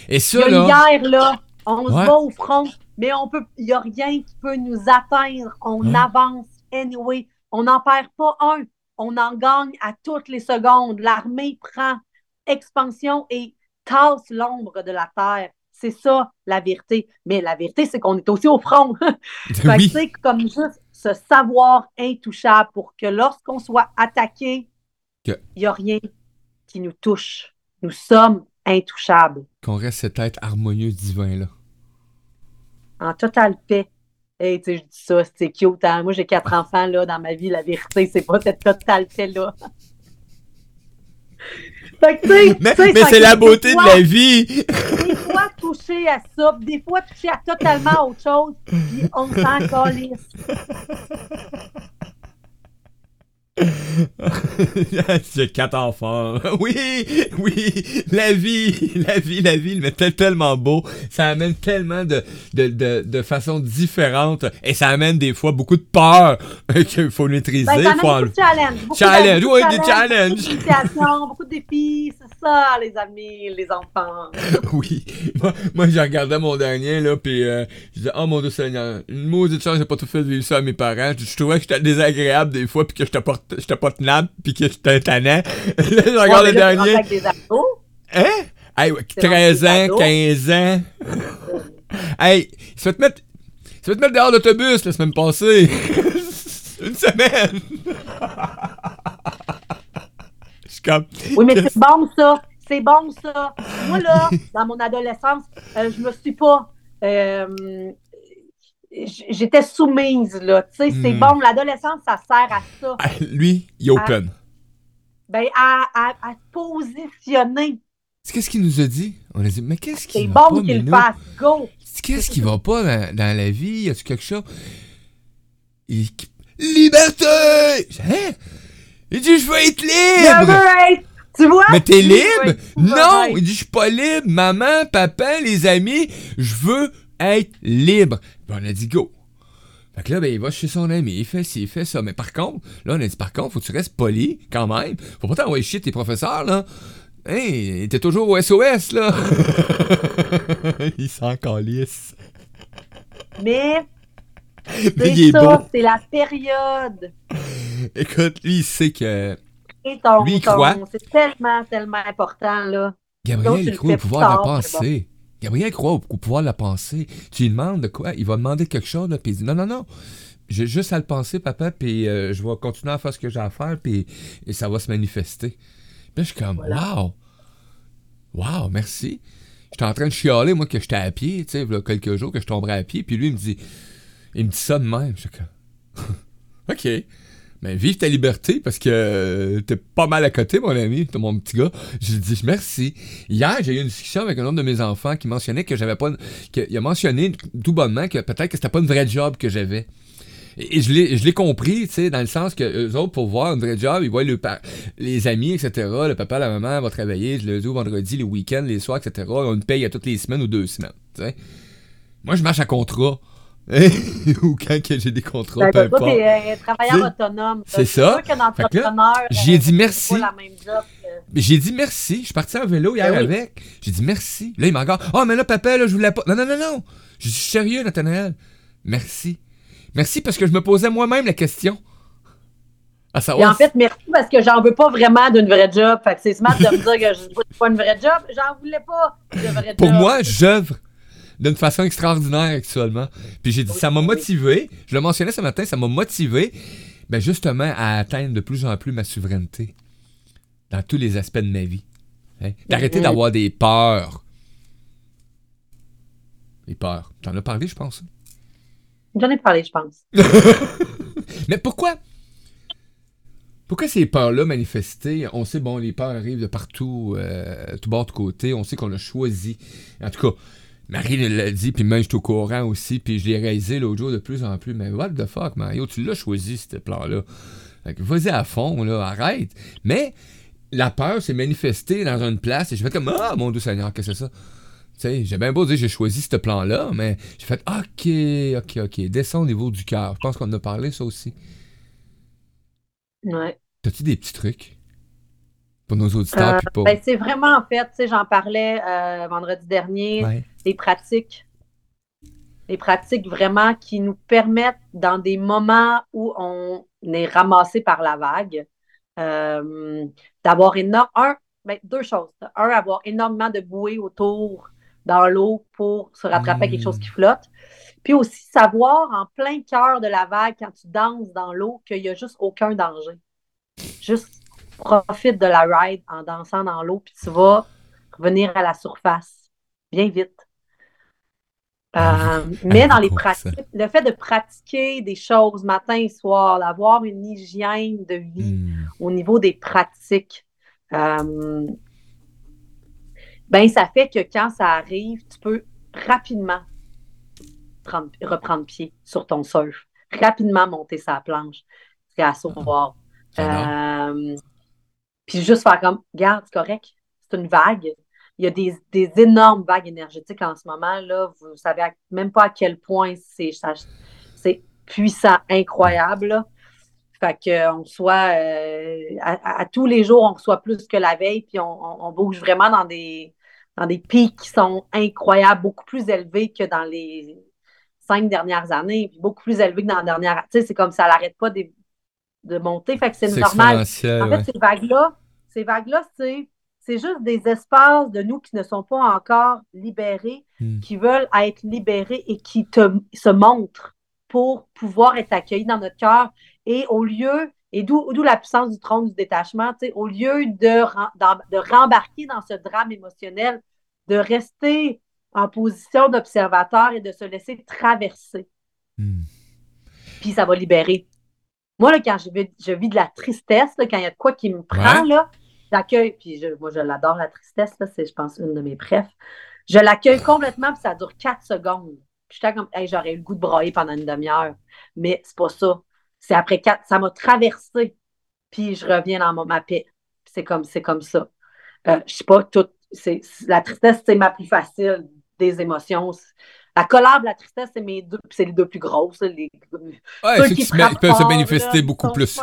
Et ça, une guerre, là. On se bat au front, mais on peut, il n'y a rien qui peut nous atteindre. On hein? avance anyway. On n'en perd pas un. On en gagne à toutes les secondes. L'armée prend expansion et tasse l'ombre de la terre. C'est ça, la vérité. Mais la vérité, c'est qu'on est aussi au front. c'est comme juste ce savoir intouchable pour que lorsqu'on soit attaqué, il n'y a rien qui nous touche. Nous sommes intouchables. Qu'on reste cet être harmonieux divin-là. En totale paix. Hey, tu sais, je dis ça, c'est cute. Hein? Moi, j'ai quatre enfants, là, dans ma vie. La vérité, c'est pas cette totalité-là. mais, mais c'est la beauté de la vie. des fois, toucher à ça, des fois, toucher à totalement autre chose, puis on s'en calisse. J'ai quatre enfants. Oui, oui, la vie, la vie, la vie, mais tellement beau. Ça amène tellement de, de, de, de façons différentes et ça amène des fois beaucoup de peur qu'il faut maîtriser. Ben, ça amène beaucoup de challenge. challenge, oui, des challenges. Beaucoup, beaucoup de défis, c'est ça, les amis, les enfants. oui. Moi, moi j'ai regardé mon dernier, là, puis euh, je disais, oh mon Dieu Seigneur, une maudite chance, j'ai pas tout fait vivre ça à mes parents. Je, je trouvais que j'étais désagréable des fois, puis que je t'apporte j'étais pas tenable puis que j'étais tannant. là, je regarde le dernier. Hein? Hey, 13 ans, 15 ans. hey, il se fait te mettre. Il se fait te mettre dehors d'autobus la semaine passée. Une semaine. Je suis comme. Oui, mais c'est bon ça. C'est bon ça. Moi, là, dans mon adolescence, euh, je me suis pas. Euh, j'étais soumise, là. Tu sais, c'est hmm. bon, l'adolescence, ça sert à ça. Ah, lui, il est open. ben, à, à, à positionner. Qu'est-ce qu'il nous a dit? On a dit, mais qu'est-ce qui va bon pas, C'est bon qu'il fasse, go! Qu'est-ce qui va pas dans, dans, la vie? Y a-tu quelque chose? Il... Liberté! Hein? Il dit, je veux être libre! Tu vois? Mais t'es libre? Non! Il dit, je suis pas libre. Maman, papa, les amis, je veux être libre. Puis on a dit go. Fait que là, ben, il va chez son ami, il fait ci, il fait ça. Mais par contre, là, on a dit par contre, faut que tu restes poli quand même. Faut pas t'envoyer chier tes professeurs, là. Hey, t'es toujours au SOS, là. il s'en calisse. Mais. C'est ça, c'est la période. Écoute, lui, il sait que. Et ton, lui, il croit. C'est tellement, tellement important, là. Gabriel, il croit au pouvoir de la pensée. Gabriel croit au, pouvoir de la pensée. Tu lui demandes de quoi? Il va demander quelque chose, là, puis il dit non, non, non. J'ai juste à le penser, papa, puis euh, je vais continuer à faire ce que j'ai à faire, puis et ça va se manifester. Puis je suis comme, wow! Wow, merci. J'étais en train de chialer, moi, que j'étais à pied, tu sais, il y a quelques jours, que je tomberais à pied, puis lui, il me dit, il me dit ça de même. Je suis comme, OK mais vive ta liberté parce que euh, t'es pas mal à côté, mon ami, mon petit gars. Je lui dis merci. Hier, j'ai eu une discussion avec un autre de mes enfants qui mentionnait que j'avais pas. il a mentionné tout bonnement que peut-être que c'était pas une vraie job que j'avais. Et, je l'ai compris, tu sais, dans le sens que eux autres, pour voir une vraie job, ils voient le les amis, etc. Le papa, la maman va travailler le lundi vendredi, le week-end, les soirs, etc. On une paye à toutes les semaines ou deux semaines. Moi, je marche à contrat. Ou quand j'ai des contrats, Ben, peu importe. t'es euh, travailleur autonome. c'est ça. entrepreneur. j'ai euh, dit merci. J'ai dit merci. Je suis parti en vélo hier Ben avec. J'ai dit merci. Là, il m'a encore. Oh, mais là, papa, là, je voulais pas. Non, non, non, non. Je suis sérieux, Nathanaël. Merci. Merci parce que je me posais moi-même la question. À Et savoir. en fait, merci parce que j'en veux pas vraiment d'une vraie job. Fait que c'est smart de me dire que je veux pas une vraie job. J'en voulais pas de vraie Pour job. moi, j'œuvre d'une façon extraordinaire actuellement. Puis j'ai dit, ça m'a motivé. Je le mentionnais ce matin, ça m'a motivé, ben justement, à atteindre de plus en plus ma souveraineté dans tous les aspects de ma vie. Hein? D'arrêter d'avoir des peurs. Les peurs. T'en as parlé, je pense. J'en ai parlé, je pense. Mais pourquoi? Pourquoi ces peurs-là manifestées? On sait, bon, les peurs arrivent de partout, euh, tout bord de côté. On sait qu'on a choisi. En tout cas, Marie l'a dit, puis même je suis au courant aussi, puis je l'ai réalisé l'autre jour de plus en plus. Mais what the fuck, Mario, tu l'as choisi, ce plan-là. Fait que Vas-y à fond, là, arrête. Mais la peur s'est manifestée dans une place et j'ai fait comme Ah, mon Dieu Seigneur, qu'est-ce que c'est ça? Tu sais, j'ai bien beau dire j'ai choisi ce plan-là, mais j'ai fait OK, OK, OK, descends au niveau du cœur. Je pense qu'on en a parlé, ça aussi. Ouais. T'as-tu des petits trucs? Pour nos auditeurs? Euh, pour... Ben, c'est vraiment, en fait, j'en parlais euh, vendredi dernier, Ouais. des pratiques. Des pratiques vraiment qui nous permettent, dans des moments où on est ramassé par la vague, euh, d'avoir énorme. Un, ben, deux choses. Un, avoir énormément de bouées autour dans l'eau pour se rattraper à quelque chose qui flotte. Puis aussi savoir en plein cœur de la vague, quand tu danses dans l'eau, qu'il n'y a juste aucun danger. Juste profite de la ride en dansant dans l'eau, puis tu vas revenir à la surface bien vite. Euh, mais dans les pratiques, le fait de pratiquer des choses matin et soir, d'avoir une hygiène de vie Hmm. au niveau des pratiques, euh, ben ça fait que quand ça arrive, tu peux rapidement prendre- reprendre pied sur ton surf, rapidement monter sa planche, c'est à sauvoir. Euh, puis juste faire comme, regarde, c'est correct, c'est une vague. Il y a des, des énormes vagues énergétiques en ce moment. Là. Vous savez à- même pas à quel point c'est c'est puissant, incroyable. là. Fait qu'on soit euh, à, tous les jours, on reçoit plus que la veille, puis on, on- on bouge vraiment dans des, dans des pics qui sont incroyables, beaucoup plus élevés que dans les cinq dernières années, puis beaucoup plus élevés que dans la dernière. Tu sais, c'est comme ça n'arrête pas de, de monter. Fait que c'est normal. En fait, ouais. ces vagues-là, ces vagues-là, c'est, c'est juste des espaces de nous qui ne sont pas encore libérés, Hmm. qui veulent être libérés et qui te, se montrent pour pouvoir être accueillis dans notre cœur. Et au lieu, et d'où, d'où la puissance du trône du détachement, tu sais, au lieu de, de rembarquer dans ce drame émotionnel, de rester en position d'observateur et de se laisser traverser Hmm. puis ça va libérer. Moi, là, quand je vis, je vis de la tristesse, là, quand il y a de quoi qui me prend, Ouais. là, j'accueille, puis je- moi, je l'adore, la tristesse, là, c'est, je pense, une de mes préfs. Je l'accueille complètement, puis ça dure quatre secondes. Puis j'étais comme, hey, j'aurais eu le goût de brailler pendant une demi-heure. Mais c'est pas ça. C'est après quatre, ça m'a traversé, puis je reviens dans mon- ma paix. C'est comme, c'est comme ça. Euh, je sais pas, tout, c'est, la tristesse, c'est ma plus facile des émotions. La colère, la tristesse, c'est mes deux, c'est les deux plus grosses. Les, Ouais, ceux ceux qui qui se ma- frappent peuvent se manifester beaucoup plus.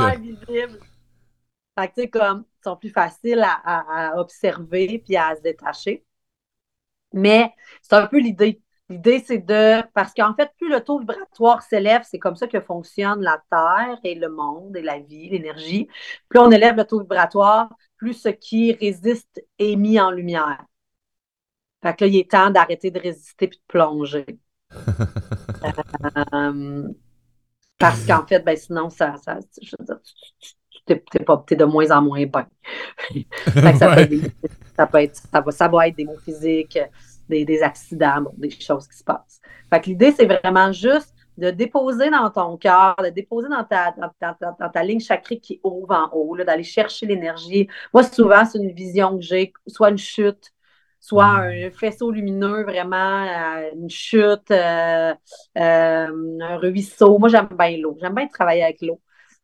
Fait que, tu sais, comme, ils sont plus faciles à, à- à observer puis à se détacher. Mais c'est un peu l'idée. L'idée, c'est de. Parce qu'en fait, plus le taux vibratoire s'élève, c'est comme ça que fonctionne la Terre et le monde et la vie, l'énergie. Plus on élève le taux vibratoire, plus ce qui résiste est mis en lumière. Fait que là, il est temps d'arrêter de résister puis de plonger. Euh, parce qu'en fait, ben sinon, ça, ça, je veux dire, tu- tu- t'es, t'es pas, t'es de moins en moins bien. Ça, peut Ouais. être des- ça peut être, ça va, ça va être des mots physiques, des, des accidents, bon, des choses qui se passent. Fait que l'idée, c'est vraiment juste de déposer dans ton cœur, de déposer dans ta, dans, dans- dans ta ligne chakrique qui ouvre en haut, là, d'aller chercher l'énergie. Moi, souvent, c'est une vision que j'ai, soit une chute, soit un faisceau lumineux, vraiment, euh, une chute, euh, euh, un ruisseau. Moi, j'aime bien l'eau. J'aime bien travailler avec l'eau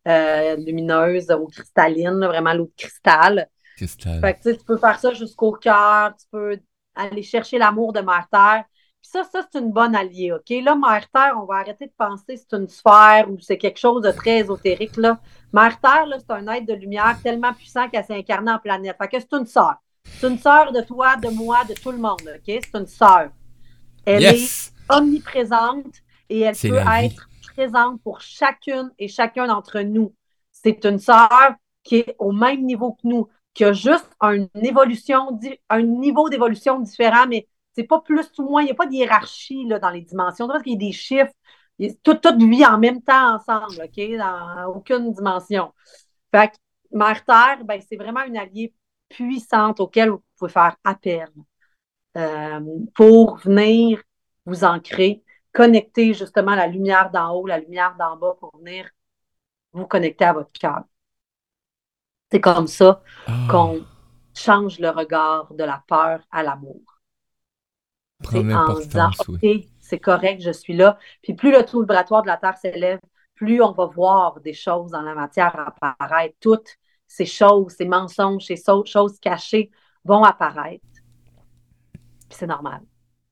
euh, lumineuse, eau cristalline, là, vraiment l'eau de cristal. Cristal. Fait que, tu peux faire ça jusqu'au cœur, tu peux aller chercher l'amour de Mère Terre, Puis ça, ça, c'est une bonne alliée, OK? Là, Mère Terre, on va arrêter de penser que c'est une sphère ou c'est quelque chose de très ésotérique, là. Mère Terre, là, c'est un être de lumière tellement puissant qu'elle s'est incarnée en planète. Fait que c'est une sœur. C'est une sœur de toi, de moi, de tout le monde, OK? C'est une sœur. Elle Yes! est omniprésente et elle peut être présente pour chacune et chacun d'entre nous. C'est une sœur qui est au même niveau que nous, qui a juste une évolution, un niveau d'évolution différent, mais c'est pas plus ou moins, il n'y a pas de hiérarchie là, dans les dimensions. Parce qu'il y a des chiffres, il y a- tout, tout vit en même temps ensemble, OK? Dans aucune dimension. Fait que Mère Terre, ben, c'est vraiment une alliée puissante auquel vous pouvez faire appel euh, pour venir vous ancrer, connecter justement la lumière d'en haut, la lumière d'en bas pour venir vous connecter à votre cœur. C'est comme ça Ah, qu'on change le regard de la peur à l'amour. C'est en disant, oui. C'est correct, je suis là. Puis plus le taux vibratoire de la Terre s'élève, plus on va voir des choses dans la matière apparaître. Toutes ces choses, ces mensonges, ces choses cachées vont apparaître. Puis c'est normal.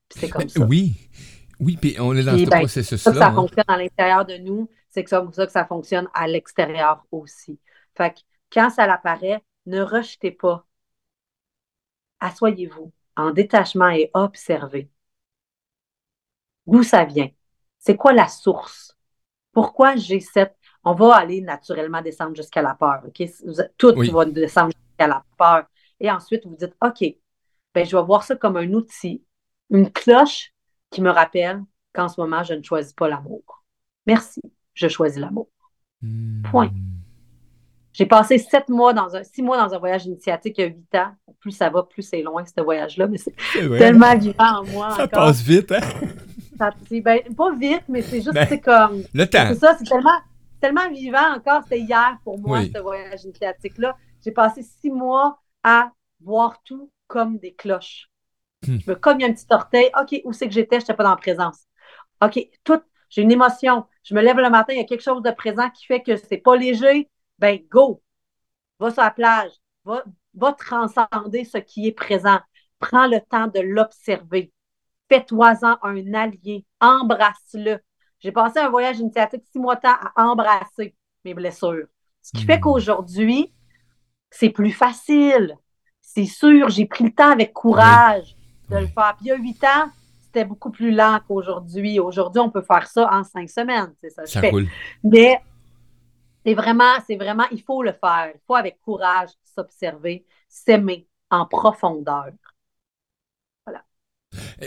Puis c'est comme Ben, ça. Oui. Oui, puis on est dans ce ben, processus-là. ça hein. fonctionne à l'intérieur de nous, c'est comme ça que ça fonctionne à l'extérieur aussi. Fait que quand ça apparaît, ne rejetez pas. Asseyez-vous en détachement et observez. D'où ça vient? C'est quoi la source? Pourquoi j'ai cette. On va aller naturellement descendre jusqu'à la peur. OK? Tout Oui. va descendre jusqu'à la peur. Et ensuite, vous dites OK, ben, je vais voir ça comme un outil, une cloche qui me rappelle qu'en ce moment, je ne choisis pas l'amour. Merci, je choisis l'amour. Hmm. Point. J'ai passé sept mois dans un, six mois dans un voyage initiatique il y a huit ans. Plus ça va, plus c'est loin, ce voyage-là, mais c'est tellement vivant en moi Ça encore. passe vite, hein? Ça- ben, pas vite, mais c'est juste, Ben, c'est comme, Le temps. c'est ça, c'est tellement, tellement vivant encore. C'était hier pour moi, Oui. ce voyage initiatique-là. J'ai passé six mois à voir tout comme des cloches. Hmm. Je me cogne un petit orteil. OK, où c'est que j'étais? Je n'étais pas dans la présence. OK, tout, j'ai une émotion. Je me lève le matin, il y a quelque chose de présent qui fait que c'est pas léger. Ben, go! Va sur la plage. Va, va transcender ce qui est présent. Prends le temps de l'observer. Fais-toi-en un allié. Embrasse-le. J'ai passé un voyage initiatique six mois de temps à embrasser mes blessures. Ce qui Hmm. fait qu'aujourd'hui, c'est plus facile. C'est sûr, j'ai pris le temps avec courage de le faire. Puis il y a huit ans, c'était beaucoup plus lent qu'aujourd'hui. Aujourd'hui, on peut faire ça en cinq semaines. C'est ça, je Ça fais. Mais c'est vraiment, c'est vraiment, il faut le faire. Il faut avec courage s'observer, s'aimer en profondeur.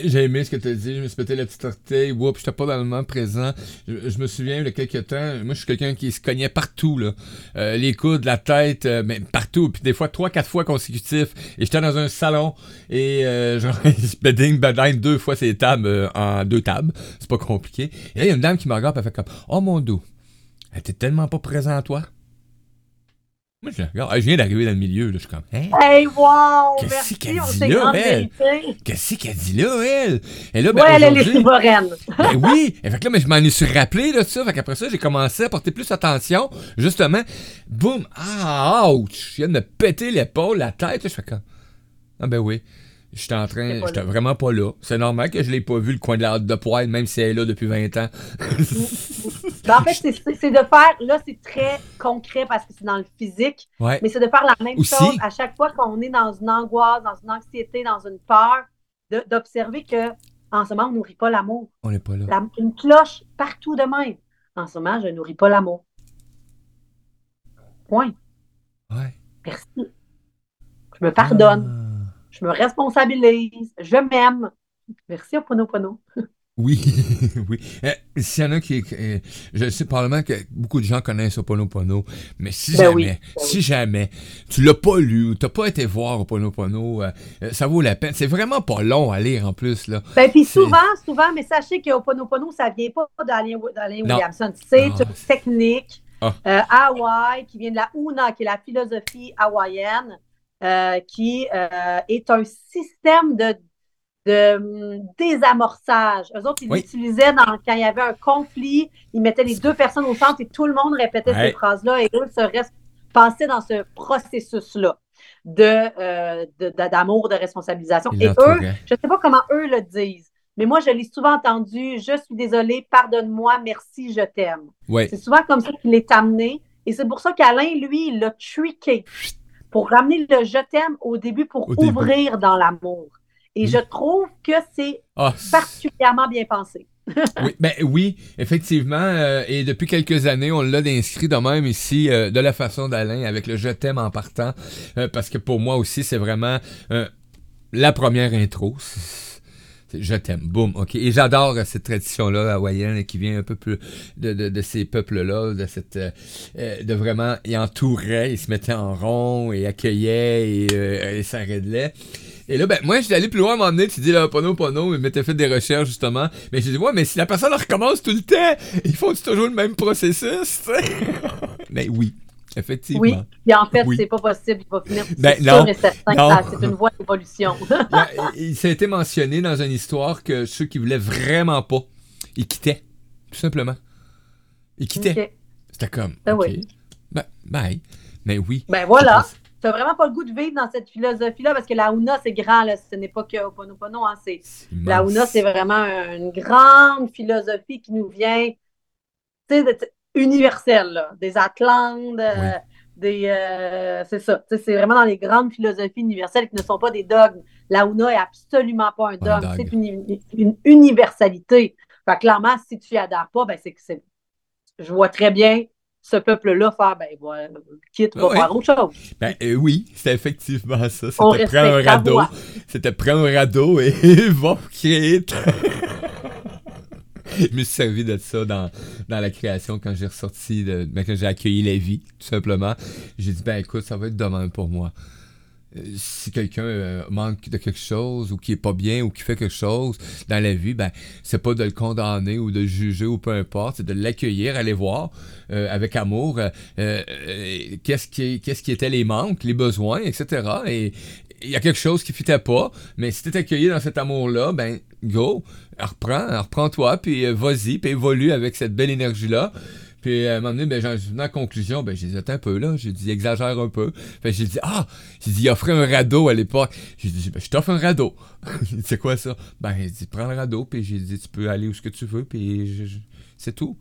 J'ai aimé ce que tu as dit. Je me suis pété la petite orteil. Oups, j'étais pas dans le présent. Je, me souviens, il y a quelques temps, moi, je suis quelqu'un qui se cognait partout, là. Euh, les coudes, la tête, euh, mais partout. Puis des fois, trois, quatre fois consécutifs. Et j'étais dans un salon et euh, genre, bedding, bedding, deux fois ces tables euh, en deux tables. C'est pas compliqué. Et là, il y a une dame qui me regarde, elle fait comme Oh mon dos, elle était tellement pas présent à toi. Moi, je la regarde. Ah, je viens d'arriver dans le milieu, là. Je suis comme Hein? Hey, wow! Qu'est-ce qu'elle dit là, elle? Qu'est-ce qu'elle dit là, elle? Et là, ben, Ouais, elle, elle est souveraine. Ben oui! Et fait que là, mais je m'en ai suis rappelé de ça. Fait qu'après ça, j'ai commencé à porter plus attention. Justement, boum! Ah, ouch! Je viens de me péter l'épaule, la tête. Là, je fais comme. Ah ben oui. J'étais en train. J'étais vraiment pas là. C'est normal que je l'ai pas vu le coin de la de poêle, même si elle est là depuis 20 ans. Ben, en fait, c'est- de faire, là, c'est très concret parce que c'est dans le physique, Ouais. mais c'est de faire la même Aussi. chose à chaque fois qu'on est dans une angoisse, dans une anxiété, dans une peur, d'observer que en ce moment, on ne nourrit pas l'amour. On n'est pas là. La- une cloche partout de même. En ce moment, je ne nourris pas l'amour. Point. Ouais. Merci. Je me pardonne. Je me responsabilise. Je m'aime. Merci, Oponopono. Oui, oui. Euh, S'il y en a qui. euh, je sais probablement que beaucoup de gens connaissent Oponopono, mais si Ben jamais, oui, ben si jamais, tu l'as pas lu, ou t'as pas été voir Oponopono, euh, euh, ça vaut la peine. C'est vraiment pas long à lire en plus, là. Ben, puis souvent, souvent, mais sachez que Oponopono, ça vient pas d'Alain. Williamson. C'est Ah. une technique Ah. euh, Hawaï qui vient de la Una, qui est la philosophie hawaïenne, euh, qui euh, est un système de, de hum, désamorçage. Eux autres, ils Oui. l'utilisaient dans- quand il y avait un conflit, ils mettaient les deux personnes au centre et tout le monde répétait Ouais. ces phrases-là et eux se restent, passaient dans ce processus-là de, euh, de- de- d'amour, de responsabilisation. Il Et eux, je ne sais pas comment eux le disent, mais moi, je l'ai souvent entendu je suis désolée, pardonne-moi, merci, je t'aime. Ouais. C'est souvent comme ça qu'il est amené. Et c'est pour ça qu'Alain, lui, il l'a trické pour ramener le je t'aime au début pour Au début. ouvrir dans l'amour. Et je trouve que c'est Ah, particulièrement bien pensé. oui, ben oui, effectivement. euh, et depuis quelques années, on l'a inscrit de même ici, euh, de la façon d'Alain, avec le je t'aime en partant. euh, parce que pour moi aussi, c'est vraiment la première intro. Je t'aime, boum, ok. Et j'adore euh, cette tradition-là hawaïenne qui vient un peu plus de, de, ces peuples-là, de cette, euh, euh, de vraiment, ils entouraient, ils se mettaient en rond et accueillaient et, et s'arrêtaient. Et là, ben, moi, je suis allé plus loin à un moment tu dis, là, pono, pono, je m'étais fait des recherches, justement. Mais j'ai dit, ouais, mais si la personne recommence tout le temps, ils font toujours le même processus, mais oui, effectivement. Oui. Puis en fait, Oui. c'est pas possible. Il va finir. Ben, non. c'est une voie d'évolution. Et- et ça a été mentionné dans une histoire que ceux qui voulaient vraiment pas, ils quittaient. Tout simplement. Ils quittaient. C'était comme. Ben oui. Ben, bye. Mais oui. Ben voilà. Tu vraiment pas le goût de vivre dans cette philosophie-là parce que la Una, c'est grand. Là. Ce n'est pas que Ho'oponopono. Hein, c'est... La immense. Una, c'est vraiment une grande philosophie qui nous vient universelle. là. Des Atlantes, euh, Oui. des. euh, c'est ça. C'est vraiment dans les grandes philosophies universelles qui ne sont pas des dogmes. La Una est absolument pas un dogme. C'est une, une universalité. Fait clairement, si tu y adhères pas, ben c'est que c'est. Je vois très bien ce peuple-là faire, ben voilà, quitte, va faire autre chose. Ben euh, oui, c'était effectivement ça. C'était prendre un radeau. C'était prendre un radeau et va créer. Je me suis servi de ça dans, dans la création quand j'ai ressorti, de, ben, quand j'ai accueilli la vie, tout simplement. J'ai dit, ben écoute, ça va être de même pour moi. Euh, Si quelqu'un euh, manque de quelque chose ou qui est pas bien ou qui fait quelque chose dans la vie, ben c'est pas de le condamner ou de le juger ou peu importe, c'est de l'accueillir, aller voir euh, avec amour qu'est-ce qui qu'est-ce qui étaient les manques, les besoins, etc. Et il y a quelque chose qui fitait pas, mais si t'es accueilli dans cet amour-là, ben go, reprends, reprends-toi, puis euh, vas-y, puis évolue avec cette belle énergie-là. Puis à un moment donné, ben, j'en suis venu à la conclusion, ben, j'ai dit, un peu là, j'ai dit, exagère un peu. Fait j'ai dit, ah, j'ai dit, il offrait un radeau à l'époque. J'ai dit, ben, je t'offre un radeau. C'est quoi ça? Ben, il dit, prends le radeau, puis j'ai dit, tu peux aller où ce que tu veux, puis c'est tout.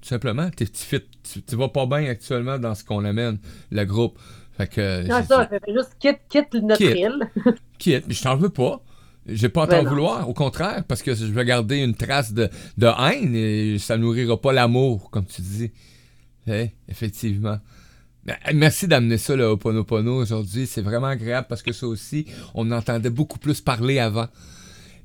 Tout simplement. T'es- tu, fit- tu vas pas bien actuellement dans ce qu'on amène, le groupe. Fait que, Non, ça, fait juste quitte, quitte notre Quitte. île. quitte, mais je t'en veux pas. J'ai pas à Ben t'en non. vouloir, au contraire, parce que je vais garder une trace de, de haine et ça nourrira pas l'amour, comme tu dis. Eh, effectivement. Eh, Merci d'amener ça, le Ho'oponopono, aujourd'hui. C'est vraiment agréable parce que ça aussi, on entendait beaucoup plus parler avant.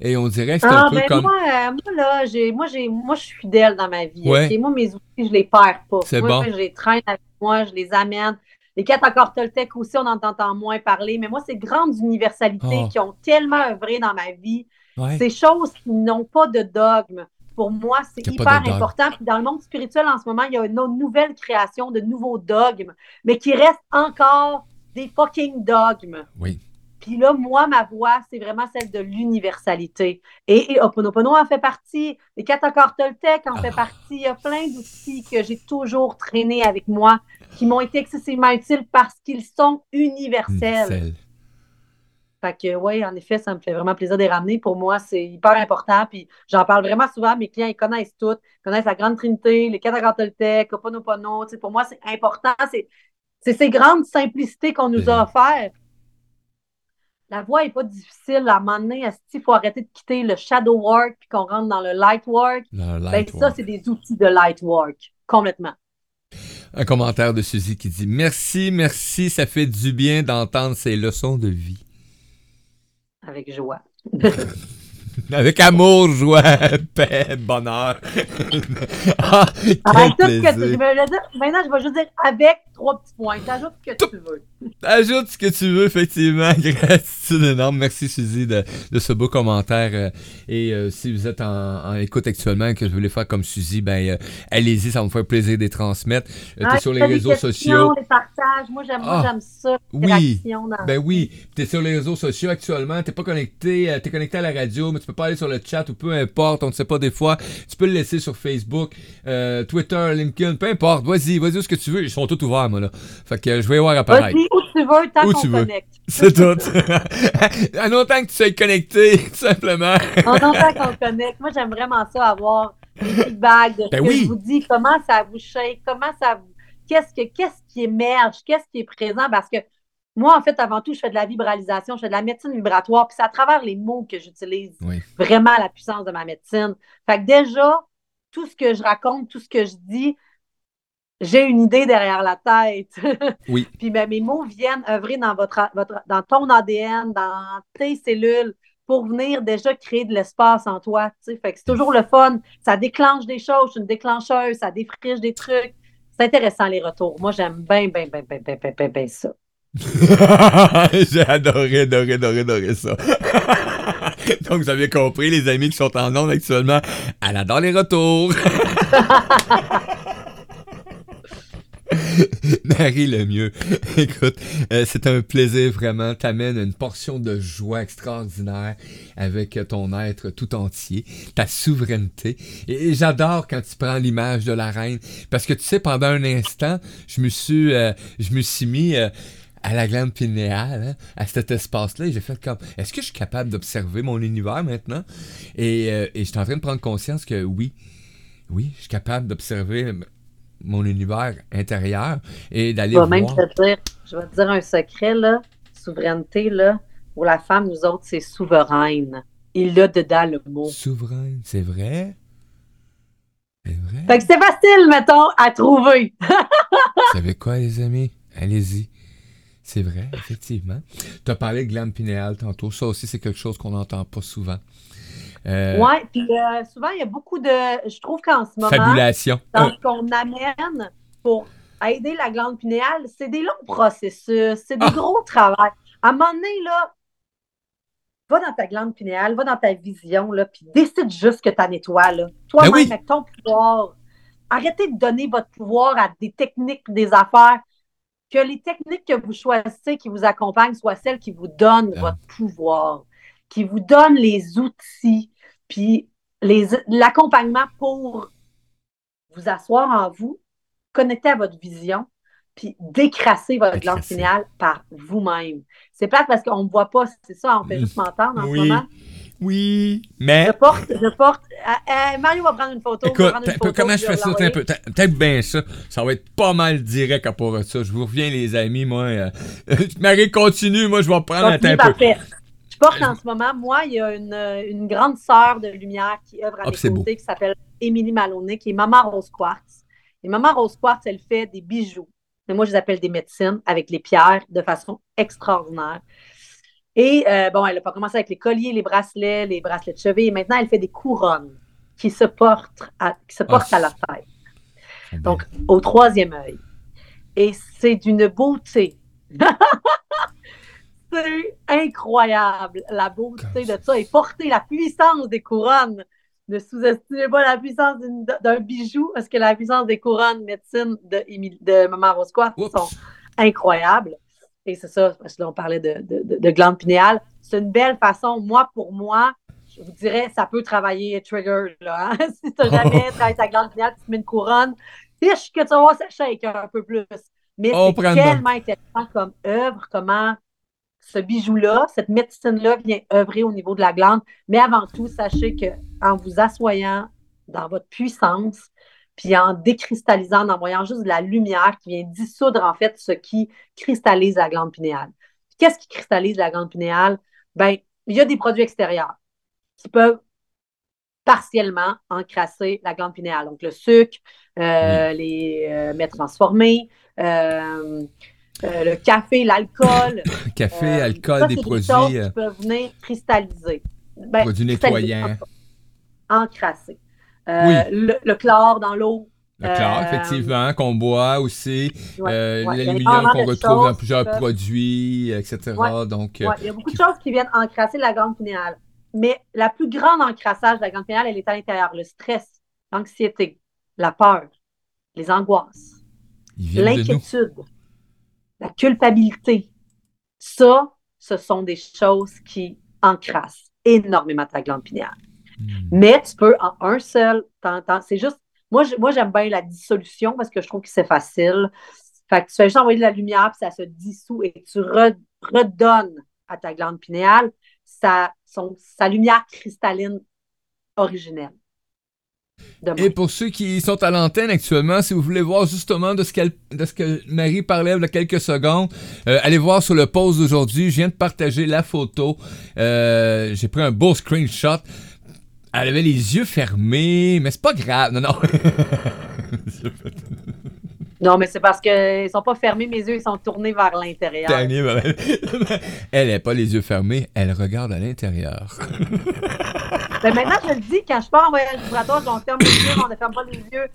Et on dirait que c'est Ah, un peu ben comme. moi, euh, moi, là, j'ai, moi, j'ai, moi, je suis fidèle dans ma vie. Ouais. Moi, mes outils, je les perds pas. C'est moi, bon. je les traîne avec moi, je les amène. Les quatre accords Toltec aussi, on en entend moins parler. Mais moi, ces grandes universalités Oh. qui ont tellement œuvré dans ma vie, Ouais. ces choses qui n'ont pas de dogme, pour moi, c'est hyper important. Puis dans le monde spirituel, en ce moment, il y a une nouvelle création de nouveaux dogmes, mais qui restent encore des fucking dogmes. Oui. Puis là, moi, ma voix, c'est vraiment celle de l'universalité. Et, et Ho'oponopono en fait partie. Les quatre accords Toltec en fait Ah. partie. Il y a plein d'outils que j'ai toujours traînés avec moi qui m'ont été excessivement utiles parce qu'ils sont universels. Fait que, oui, en effet, ça me fait vraiment plaisir de les ramener. Pour moi, c'est hyper important. Puis j'en parle vraiment souvent. Mes clients, ils connaissent tout. Ils connaissent la Grande Trinité, les quatre accords Toltec, sais, pour moi, c'est important. C'est, c'est ces grandes simplicités qu'on nous a offertes. La voie n'est pas difficile. À un moment donné, il faut arrêter de quitter le shadow work puis qu'on rentre dans le light work. Le Ben, ça, c'est des outils de light work. Complètement. Un commentaire de Suzy qui dit Merci, merci, ça fait du bien d'entendre ces leçons de vie. Avec joie. Avec amour, joie, paix, bonheur. ah, quel Avec tout ce que tu plaisir. je vais le dire, maintenant, je vais juste dire avec trois petits points. T'ajoutes ce que tu veux. Ajoute ce que tu veux, effectivement. Gratitude énorme. Merci, Suzy, de, de ce beau commentaire. euh, Et euh, si vous êtes en, en écoute actuellement et que vous voulez faire comme Suzy, ben, euh, allez-y, ça va me faire plaisir de les transmettre. Euh, Ah, T'es sur les réseaux sociaux. des partages. Moi, j'aime, Ah, ça. oui. dans- Ben oui, t'es sur les réseaux sociaux actuellement, t'es pas connecté, t'es connecté à la radio, mais tu peux pas aller sur le chat ou peu importe, on ne sait pas des fois. Tu peux le laisser sur Facebook, Twitter, LinkedIn, peu importe. Vas-y, vas-y où ce que tu veux. Ils sont tous ouverts, moi, là. Fait que je vais y voir apparaître. Vas-y, où tu veux, tant qu'on connecte. C'est tout. en longtemps que tu sois connecté, tout simplement. en longtemps qu'on connecte. Moi, j'aime vraiment ça, avoir des feedbacks de ce Ben que oui. je vous dis, comment ça vous shake, comment ça vous... Qu'est-ce, que, qu'est-ce qui émerge, qu'est-ce qui est présent, parce que moi, en fait, avant tout, je fais de la vibralisation, je fais de la médecine vibratoire, puis c'est à travers les mots que j'utilise Oui. vraiment la puissance de ma médecine. Fait que déjà, tout ce que je raconte, tout ce que je dis, j'ai une idée derrière la tête. Oui. Puis ben, mes mots viennent œuvrer dans, votre, votre, dans ton ADN, dans tes cellules, pour venir déjà créer de l'espace en toi. Fait que c'est toujours le fun. Ça déclenche des choses, c'est une déclencheuse, ça défriche des trucs. C'est intéressant les retours. Moi, j'aime bien, bien, bien, bien, bien, bien, bien, bien ça. J'ai adoré, adoré, adoré, adoré ça. Donc, vous avez compris, les amis qui sont en onde actuellement, elle adore les retours. Marie le mieux. Écoute, euh, c'est un plaisir vraiment. T'amènes une portion de joie extraordinaire avec ton être tout entier, ta souveraineté. Et, j'adore quand tu prends l'image de la reine, parce que tu sais, pendant un instant, je me suis, euh, mis euh, à la glande pinéale, hein, à cet espace-là, et j'ai fait comme, est-ce que je suis capable d'observer mon univers maintenant? Et, et je suis en train de prendre conscience que oui, oui, je suis capable d'observer mon univers intérieur et d'aller Je vais voir. même te dire, je vais te dire un secret, là. Souveraineté, là. Pour la femme, nous autres, c'est souveraine. Il a dedans le mot. Souveraine, c'est vrai? C'est vrai? Fait que c'est facile, mettons, à trouver. Vous savez quoi, les amis? Allez-y. C'est vrai, effectivement. Tu as parlé de glande pinéale tantôt. Ça aussi, c'est quelque chose qu'on n'entend pas souvent. Euh, Ouais, puis euh, souvent, il y a beaucoup de. Je trouve qu'en ce moment, Fabulation. dans Euh, ce qu'on amène pour aider la glande pinéale, c'est des longs processus, c'est des Ah. gros travail. À un moment donné, là, va dans ta glande pinéale, va dans ta vision, là, puis décide juste que tu nettoies, là. Toi-même, Ben oui. avec ton pouvoir. Arrêtez de donner votre pouvoir à des techniques des affaires. Que les techniques que vous choisissez qui vous accompagnent soient celles qui vous donnent Ah. votre pouvoir, qui vous donnent les outils, puis les- l'accompagnement pour vous asseoir en vous, connecter à votre vision, puis décrasser votre glande pinéale par vous-même. C'est plate parce qu'on ne voit pas, c'est ça, on fait Mm. juste m'entendre en Oui. ce moment. Oui, mais. Je porte, je porte. euh, euh, Mario va prendre une photo. Écoute, une photo, comment je fais ça? Un peu. Peut-être bien ça. Ça va être pas mal direct à part ça. Je vous reviens, les amis. Moi, euh, Marie, continue. Moi, je vais prendre un peu. parfait. Porte en ce moment, moi, il y a une, euh, une grande sœur de lumière qui œuvre à Ah, mes beau. côtés qui s'appelle Émilie Maloney, qui est Maman Rose Quartz. Et Maman Rose Quartz, elle fait des bijoux. Mais moi, je les appelle des médecines avec les pierres de façon extraordinaire. Et euh, bon, elle a pas commencé avec les colliers, les bracelets, les bracelets de cheveux. Et maintenant, elle fait des couronnes qui se portent à, qui se portent Ah, à la tête. Donc, au troisième œil. Et c'est d'une beauté. incroyable, la beauté de ça. Et porter la puissance des couronnes. Ne sous-estimez pas la puissance d'un bijou, parce que la puissance des couronnes médecine de, Maman Rose sont incroyables. Et c'est ça, parce que là, on parlait de, de, de, de glande pinéale. C'est une belle façon, moi, pour moi, je vous dirais, ça peut travailler trigger, là. hein. si tu n'as jamais travaillé ta glande pinéale, tu te mets une couronne, fiche que tu vas voir, ça shake un peu plus. Mais c'est tellement intéressant comme œuvre, comment ce bijou-là, cette médecine-là vient œuvrer au niveau de la glande. Mais avant tout, sachez que en vous assoyant dans votre puissance, puis en décristallisant, en envoyant juste de la lumière qui vient dissoudre en fait ce qui cristallise la glande pinéale. Qu'est-ce qui cristallise la glande pinéale? Ben, il y a des produits extérieurs qui peuvent partiellement encrasser la glande pinéale. Donc, le sucre, euh, les euh, mets transformés, euh, euh, le café, l'alcool. Café, Euh, alcool, ça, des produits, euh, qui peuvent venir cristalliser. Ben, produits nettoyants. Encrasser. Euh, le, le chlore dans l'eau. Le chlore, euh, effectivement, qu'on boit aussi. Ouais, Euh, ouais. L'aluminium qu'on retrouve dans plusieurs peuvent- produits, etc. Ouais. Donc, euh, il y a beaucoup de choses qui viennent encrasser la glande pinéale. Mais la plus grande encrassage de la glande pinéale, elle est à l'intérieur. Le stress, l'anxiété, la peur, les angoisses, l'inquiétude, la culpabilité. Ça, ce sont des choses qui encrassent énormément ta glande pinéale. Hmm. Mais tu peux en un seul, t'en- c'est juste, moi, je- moi j'aime bien la dissolution parce que je trouve que c'est facile. Fait que tu fais juste envoyer de la lumière, puis ça se dissout et tu redonnes à ta glande pinéale sa, sa lumière cristalline originelle. Et pour ceux qui sont à l'antenne actuellement, si vous voulez voir justement de ce, de ce que Marie parlait il y a quelques secondes, euh, allez voir sur le post d'aujourd'hui. Je viens de partager la photo. Euh, j'ai pris un beau screenshot. Elle avait les yeux fermés, mais c'est pas grave. Non, non. Non, mais c'est parce qu'ils sont pas fermés, mes yeux, ils sont tournés vers l'intérieur. elle n'a pas les yeux fermés, elle regarde à l'intérieur. ben maintenant, je le dis, quand je pars en voyage vibratoire, on ferme les yeux, on ne ferme pas les yeux.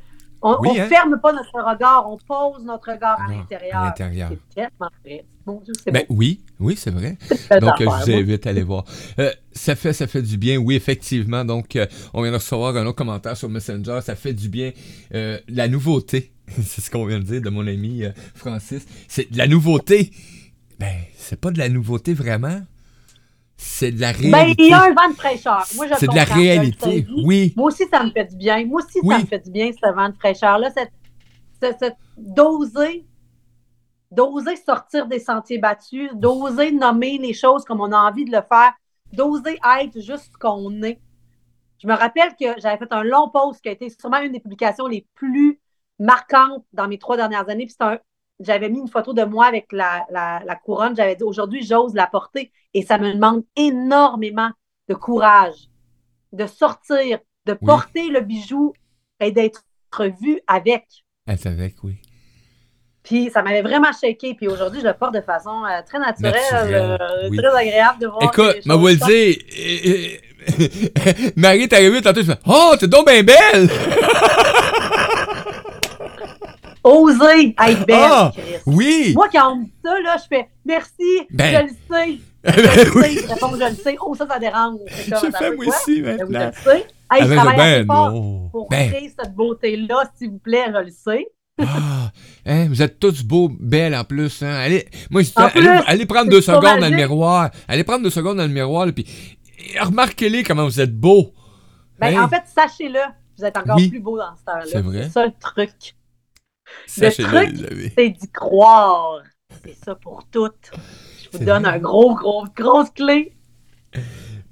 On ne hein? ferme pas notre regard, on pose notre regard à l'intérieur. À l'intérieur. C'est tellement vrai. Bon ben, Oui, oui, c'est vrai. Donc, je vous invite à aller voir. Euh, ça, fait, ça fait du bien, oui, effectivement. Donc, euh, on vient de recevoir un autre commentaire sur Messenger. Ça fait du bien. Euh, la nouveauté, c'est ce qu'on vient de dire de mon ami euh, Francis. C'est de la nouveauté. Ben, c'est pas de la nouveauté vraiment. C'est de la réalité. Ben, il y a un vent de fraîcheur. C'est de la réalité, oui. Moi aussi, ça me fait du bien. Moi aussi, ça me fait du bien, ce vent de fraîcheur-là. Cette, d'oser, d'oser sortir des sentiers battus, d'oser nommer les choses comme on a envie de le faire, d'oser être juste ce qu'on est. Je me rappelle que j'avais fait un long post qui a été sûrement une des publications les plus marquante dans mes trois dernières années. j'avais mis une photo de moi avec la, couronne. J'avais dit aujourd'hui, j'ose la porter. Et ça me demande énormément de courage, de sortir, de porter le bijou et d'être vu avec. Être avec, oui. Puis ça m'avait vraiment shaké. Puis aujourd'hui, je le porte de façon euh, très naturelle, euh, très agréable de voir. Écoute, ma vous le dire, Marie, t'es arrivée tantôt, tu fais Oh, t'es donc bien belle! Oser être belle. Ah, oui. Moi, quand on me dit ça, là, je fais merci, ben. je le sais. Je le sais. Je le sais. Oh, ça, ça dérange. Je fais moi aussi, maintenant. Ben, je le sais. Hey, je travaille ben, fort pour ben. créer cette beauté-là, s'il vous plaît, je le sais. ah, hein, vous êtes tous beaux, belles en plus. Hein. Allez, moi, je allez, allez, prendre deux secondes dans le miroir. Allez prendre deux secondes dans le miroir, puis remarquez-les comment vous êtes beaux. Ben, En fait, sachez-le, vous êtes encore plus beaux dans cette heure-là. C'est vrai. C'est ça le truc. Le truc, c'est d'y croire. C'est ça pour tout. Je vous donne un gros, gros, grosse clé.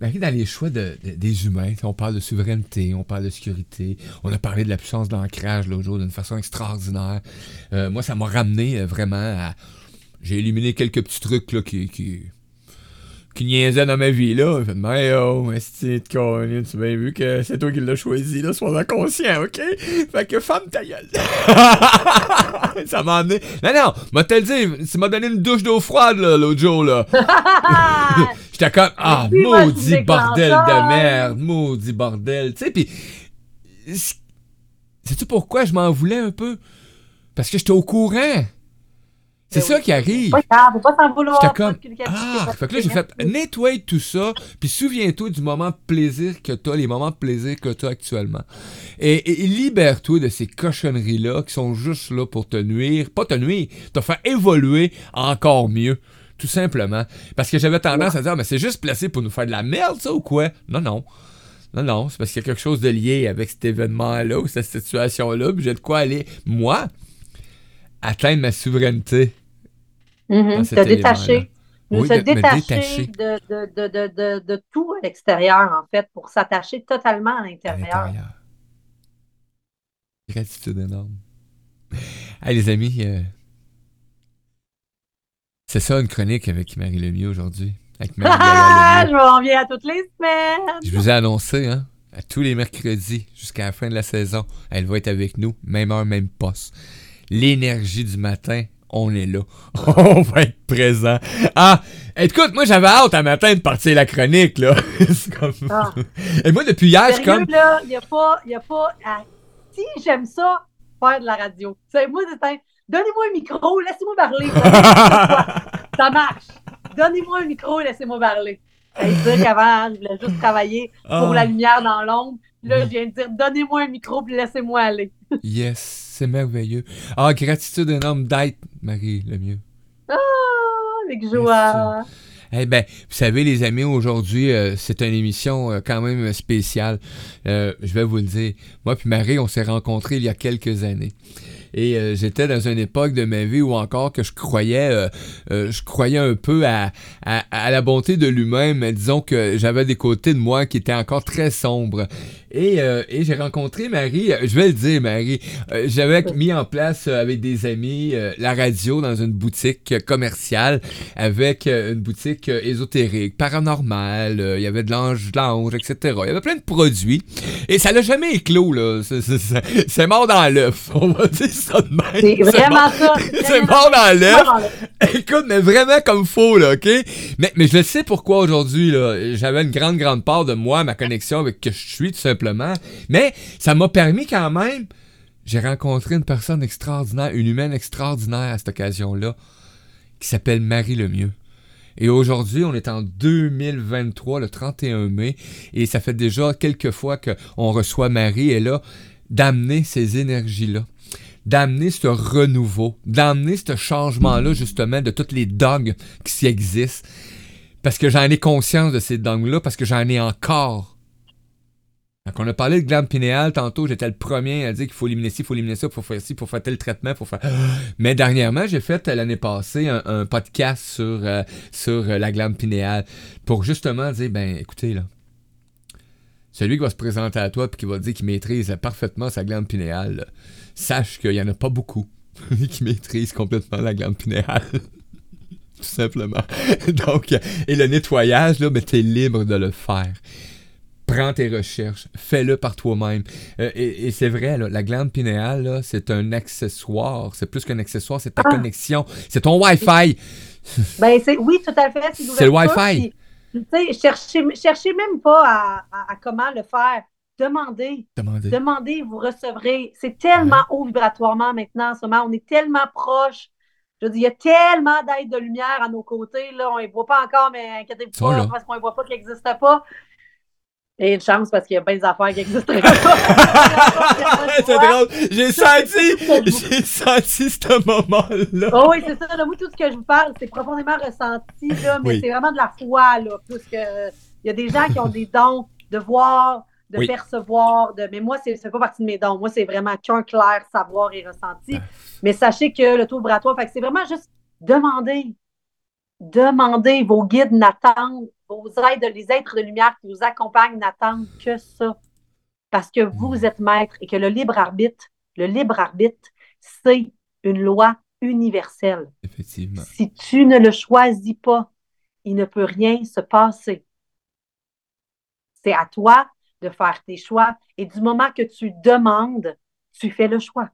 Marie, dans les choix des humains, on parle de souveraineté, on parle de sécurité, on a parlé de la puissance d'ancrage l'autre jour d'une façon extraordinaire. Euh, moi, ça m'a ramené euh, vraiment à. J'ai éliminé quelques petits trucs là, qui, qui, qui niaisait dans ma vie, là. Il fait, mais oh, tu as bien vu que c'est toi qui l'as choisi, là, sois conscient, OK? Fait que femme ta gueule. ça m'a amené. Non, non, m'a le dit, ça m'a donné une douche d'eau froide, là, l'autre jour, là. J'étais comme, ah, maudit bordel de merde, maudit bordel. Tu sais, pis. Sais-tu pourquoi je m'en voulais un peu? Parce que j'étais au courant. C'est ça qui arrive. Pas faut pas s'en vouloir. comme, ah, fait que là, j'ai fait, nettoie tout ça, puis souviens-toi du moment de plaisir que tu as, les moments de plaisir que tu as actuellement. Et, libère-toi de ces cochonneries-là qui sont juste là pour te nuire, pas te nuire, te faire évoluer encore mieux. Tout simplement. Parce que j'avais tendance à dire, mais c'est juste placé pour nous faire de la merde, ça, ou quoi? Non, non. Non, non, c'est parce qu'il y a quelque chose de lié avec cet événement-là ou cette situation-là, puis j'ai de quoi aller, moi, atteindre ma souveraineté Mm Se détacher. se détacher, De, de, de, de, tout à l'extérieur, en fait, pour s'attacher totalement à l'intérieur. Gratitude énorme. Hey, les amis, euh, c'est ça une chronique avec Marie Lemieux aujourd'hui. Avec Marie ah, je à toutes les semaines. Je vous ai annoncé, hein, à tous les mercredis jusqu'à la fin de la saison, elle va être avec nous, même heure, même poste. L'énergie du matin, on est là. on va être présent. Ah, écoute, moi j'avais hâte un matin de partir la chronique, là. comme... Ah. Et moi, depuis hier, je comme. là, il n'y a pas. Y a pas Si j'aime ça, faire de la radio. C'est moi, c'est Donnez-moi un micro, laissez-moi parler. ça marche. Donnez-moi un micro, laissez-moi parler. dire qu'avant, je voulais juste travailler pour ah. la lumière dans l'ombre. Là, je viens de dire, donnez-moi un micro, puis laissez-moi aller. yes c'est merveilleux. Ah, gratitude énorme d'être, Marie, le mieux. Ah, avec joie. Eh ben, vous savez, les amis, aujourd'hui, euh, c'est une émission euh, quand même spéciale. Euh, je vais vous le dire. Moi puis Marie, on s'est rencontrés il y a quelques années. Et euh, j'étais dans une époque de ma vie où encore que je croyais, euh, euh, je croyais un peu à, à, à la bonté de l'humain, mais disons que j'avais des côtés de moi qui étaient encore très sombres. Et, euh, et j'ai rencontré Marie, euh, je vais le dire Marie, euh, j'avais mis en place avec des amis la radio dans une boutique commerciale avec une boutique ésotérique, paranormale, il y avait de l'ange, de l'ange, etc. Il y avait plein de produits et ça l'a jamais éclos là, c'est mort dans l'œuf, on va dire ça de même. C'est vraiment ça. C'est mort dans l'œuf. Mort dans l'œuf. Écoute, mais vraiment comme faux, là, OK? Mais, mais je le sais pourquoi aujourd'hui, là. J'avais une grande, grande part de moi, ma connexion avec que je suis, tout simplement. Mais ça m'a permis quand même. J'ai rencontré une personne extraordinaire, une humaine extraordinaire à cette occasion-là, qui s'appelle Marie Lemieux. Et aujourd'hui, on est en 2023, le 31 mai, et ça fait déjà quelques fois qu'on reçoit Marie, et là, d'amener ces énergies-là d'amener ce renouveau, d'amener ce changement-là, justement, de toutes les dogmes qui existent. Parce que j'en ai conscience de ces dogmes-là, parce que j'en ai encore. Quand on a parlé de glande pinéale, tantôt, j'étais le premier à dire qu'il faut éliminer ci, il faut éliminer ça, il faut faire ci, il faut faire tel traitement, il faut faire... Mais dernièrement, j'ai fait euh, l'année passée un, un podcast sur, euh, sur euh, la glande pinéale pour justement dire, ben écoutez, là, celui qui va se présenter à toi et qui va dire qu'il maîtrise parfaitement sa glande pinéale, là, sache qu'il n'y en a pas beaucoup qui maîtrisent complètement la glande pinéale. Tout simplement. Donc, euh, et le nettoyage, là, ben, t'es libre de le faire. Prends tes recherches, fais-le par toi-même. Euh, et et c'est vrai, là, la glande pinéale, c'est un accessoire. C'est plus qu'un accessoire, c'est ta Ah. connexion. C'est ton Wi-Fi. Ben, c'est, oui, tout à fait. C'est le Wi-Fi. puis, Tu cherchez, cherchez même pas à, à- à comment le faire. Demandez. Demandez. Demandez, vous recevrez. C'est tellement haut vibratoirement maintenant en ce moment. On est tellement proche. Je veux dire, il y a tellement d'aides de lumière à nos côtés. Là. On ne les voit pas encore, mais inquiétez-vous pas, parce qu'on ne voit pas qu'ils n'existent pas. Et une chance parce qu'il y a bien des affaires qui n'existeraient pas. c'est drôle. J'ai senti, j'ai senti ce moment-là. Oh oui, c'est ça. Là, moi, tout ce que je vous parle, c'est profondément ressenti, là, mais Oui. c'est vraiment de la foi, là, plus que... Il y a des gens qui ont des dons de voir, de Oui. percevoir, de... mais moi, c'est ça fait pas partie de mes dons. Moi, c'est vraiment cœur clair, savoir et ressenti. Mais sachez que le taux vibratoire, c'est vraiment juste demander. Demandez. Vos guides n'attendent, vos aides, les êtres de lumière qui vous accompagnent n'attendent que ça. Parce que vous êtes maître et que le libre arbitre, le libre arbitre, c'est une loi universelle. Effectivement. Si tu ne le choisis pas, il ne peut rien se passer. C'est à toi de faire tes choix. Et du moment que tu demandes, tu fais le choix.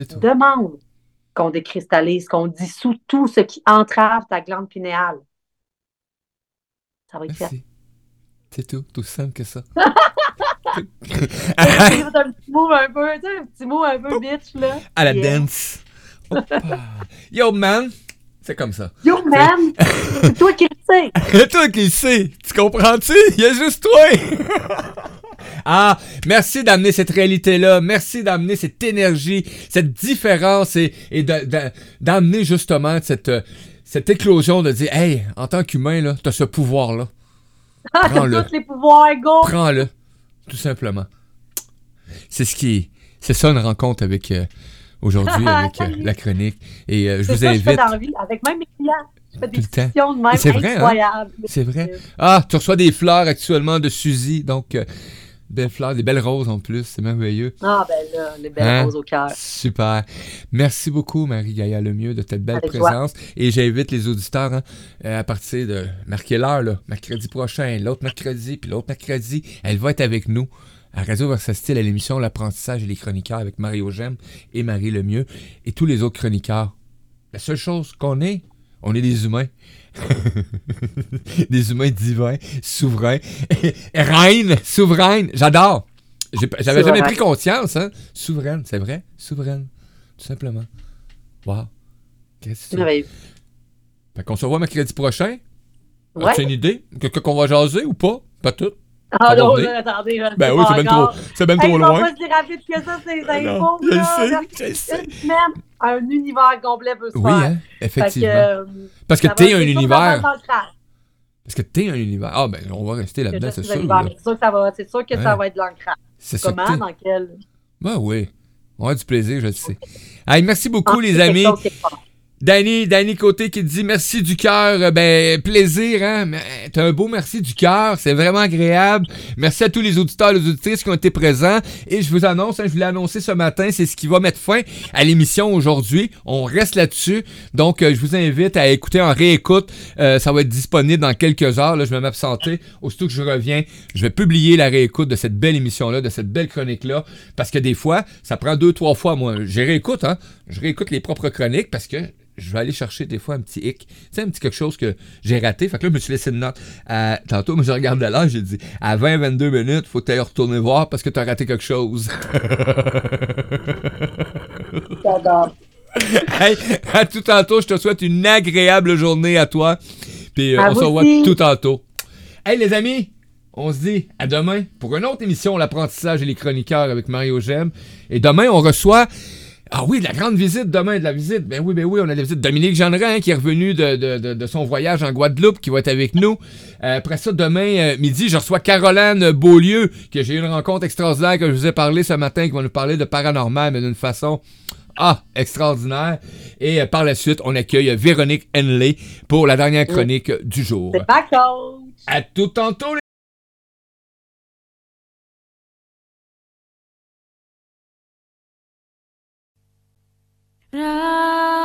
Demande qu'on décristallise, qu'on dissout tout ce qui entrave ta glande pinéale. Ça va être fait. Merci. C'est tout, tout simple que ça. Un petit mot un peu, un petit mot un peu bitch, là. à la Yeah. dance. Yo man, c'est comme ça. Yo, man! C'est toi qui le sais! toi qui le sais, tu comprends-tu? Il y a juste toi! ah, merci d'amener cette réalité-là, merci d'amener cette énergie, cette différence et, d'amener justement cette, euh, cette éclosion de dire, hey, en tant qu'humain, là, t'as ce pouvoir-là. Ah, t'as Prends-le. tous les pouvoirs, go! Prends-le, tout simplement. C'est ce qui, c'est ça une rencontre avec euh, aujourd'hui avec euh, la chronique et euh, je vous ça que je fais invite. dans la vie, avec même mes clients. Tout le temps. C'est vrai, hein? C'est vrai. Ah, tu reçois des fleurs actuellement de Suzy, donc euh, belles fleurs, des belles roses en plus, c'est merveilleux. Ah, ben là, les belles Hein? roses au cœur. Super. Merci beaucoup, Marie-Gaïa Lemieux, de ta belle Avec présence. Et j'invite les auditeurs hein, euh, à partir de marquer l'heure, là, mercredi prochain, l'autre mercredi, puis l'autre mercredi. Elle va être avec nous à Radio Versatile à l'émission L'apprentissage et les chroniqueurs avec Mario Gem et Marie Lemieux et tous les autres chroniqueurs. La seule chose qu'on est, on est des humains. des humains divins, souverains. Reine, souveraine, j'adore. J'avais jamais pris conscience, hein. Souveraine, c'est vrai? Souveraine, tout simplement. Wow. Qu'est-ce que c'est? Merveilleux. Fait qu'on se revoit mercredi prochain. Ouais. As-tu une idée? Quelque qu'on va jaser ou pas? Pas tout. Ah Ça va non, attendez. je Ben oui, pas c'est encore. trop, c'est ben trop loin. pas se dire rapide que ça, c'est Ah infos. je là. sais, je sais. Semaine, un univers complet peut se Oui, faire. hein, Fait que, effectivement. euh, Parce que ça t'es un c'est ça univers. Parce que t'es un univers. Ah, ben, on va rester là-dedans, c'est sûr. C'est sûr que ça va, c'est sûr que ça va être de l'ancrage. C'est Comment, dans quel? Ben oui. On a du plaisir, je le sais. Allez, merci beaucoup, ah, les amis. Danny, Danny Côté qui dit merci du cœur. Euh, ben, plaisir, hein? T'as un beau merci du cœur. C'est vraiment agréable. Merci à tous les auditeurs les auditrices qui ont été présents. Et je vous annonce, hein, je vous l'ai annoncé ce matin, c'est ce qui va mettre fin à l'émission aujourd'hui. On reste là-dessus. Donc, euh, je vous invite à écouter en réécoute. Euh, ça va être disponible dans quelques heures. Là, je vais m'absenter. Aussitôt que je reviens, je vais publier la réécoute de cette belle émission-là, de cette belle chronique-là. Parce que des fois, ça prend deux, trois fois, moi. Je réécoute, hein? Je réécoute les propres chroniques parce que je vais aller chercher des fois un petit hic. Tu sais, un petit quelque chose que j'ai raté. Fait que là, je me suis laissé une note. Euh, tantôt, je regarde l'heure, j'ai dit à 20-22 minutes, faut que retourner voir parce que tu as raté quelque chose. J'adore. hey, à tout tantôt, je te souhaite une agréable journée à toi. Puis euh, on se revoit tout tantôt. Hey, les amis! On se dit à demain pour une autre émission, l'apprentissage et les chroniqueurs avec Mario Gem. Et demain, on reçoit ah oui, la grande visite demain, de la visite. Ben oui, ben oui, on a la visite de Dominique Jeannerin qui est revenu de, son voyage en Guadeloupe, qui va être avec nous. Euh, après ça, demain euh, midi, je reçois Caroline Beaulieu, que j'ai eu une rencontre extraordinaire que je vous ai parlé ce matin, qui va nous parler de paranormal, mais d'une façon ah, extraordinaire. Et euh, par la suite, on accueille Véronique Henley pour la dernière chronique du jour. C'est pas. À tout tantôt, Ra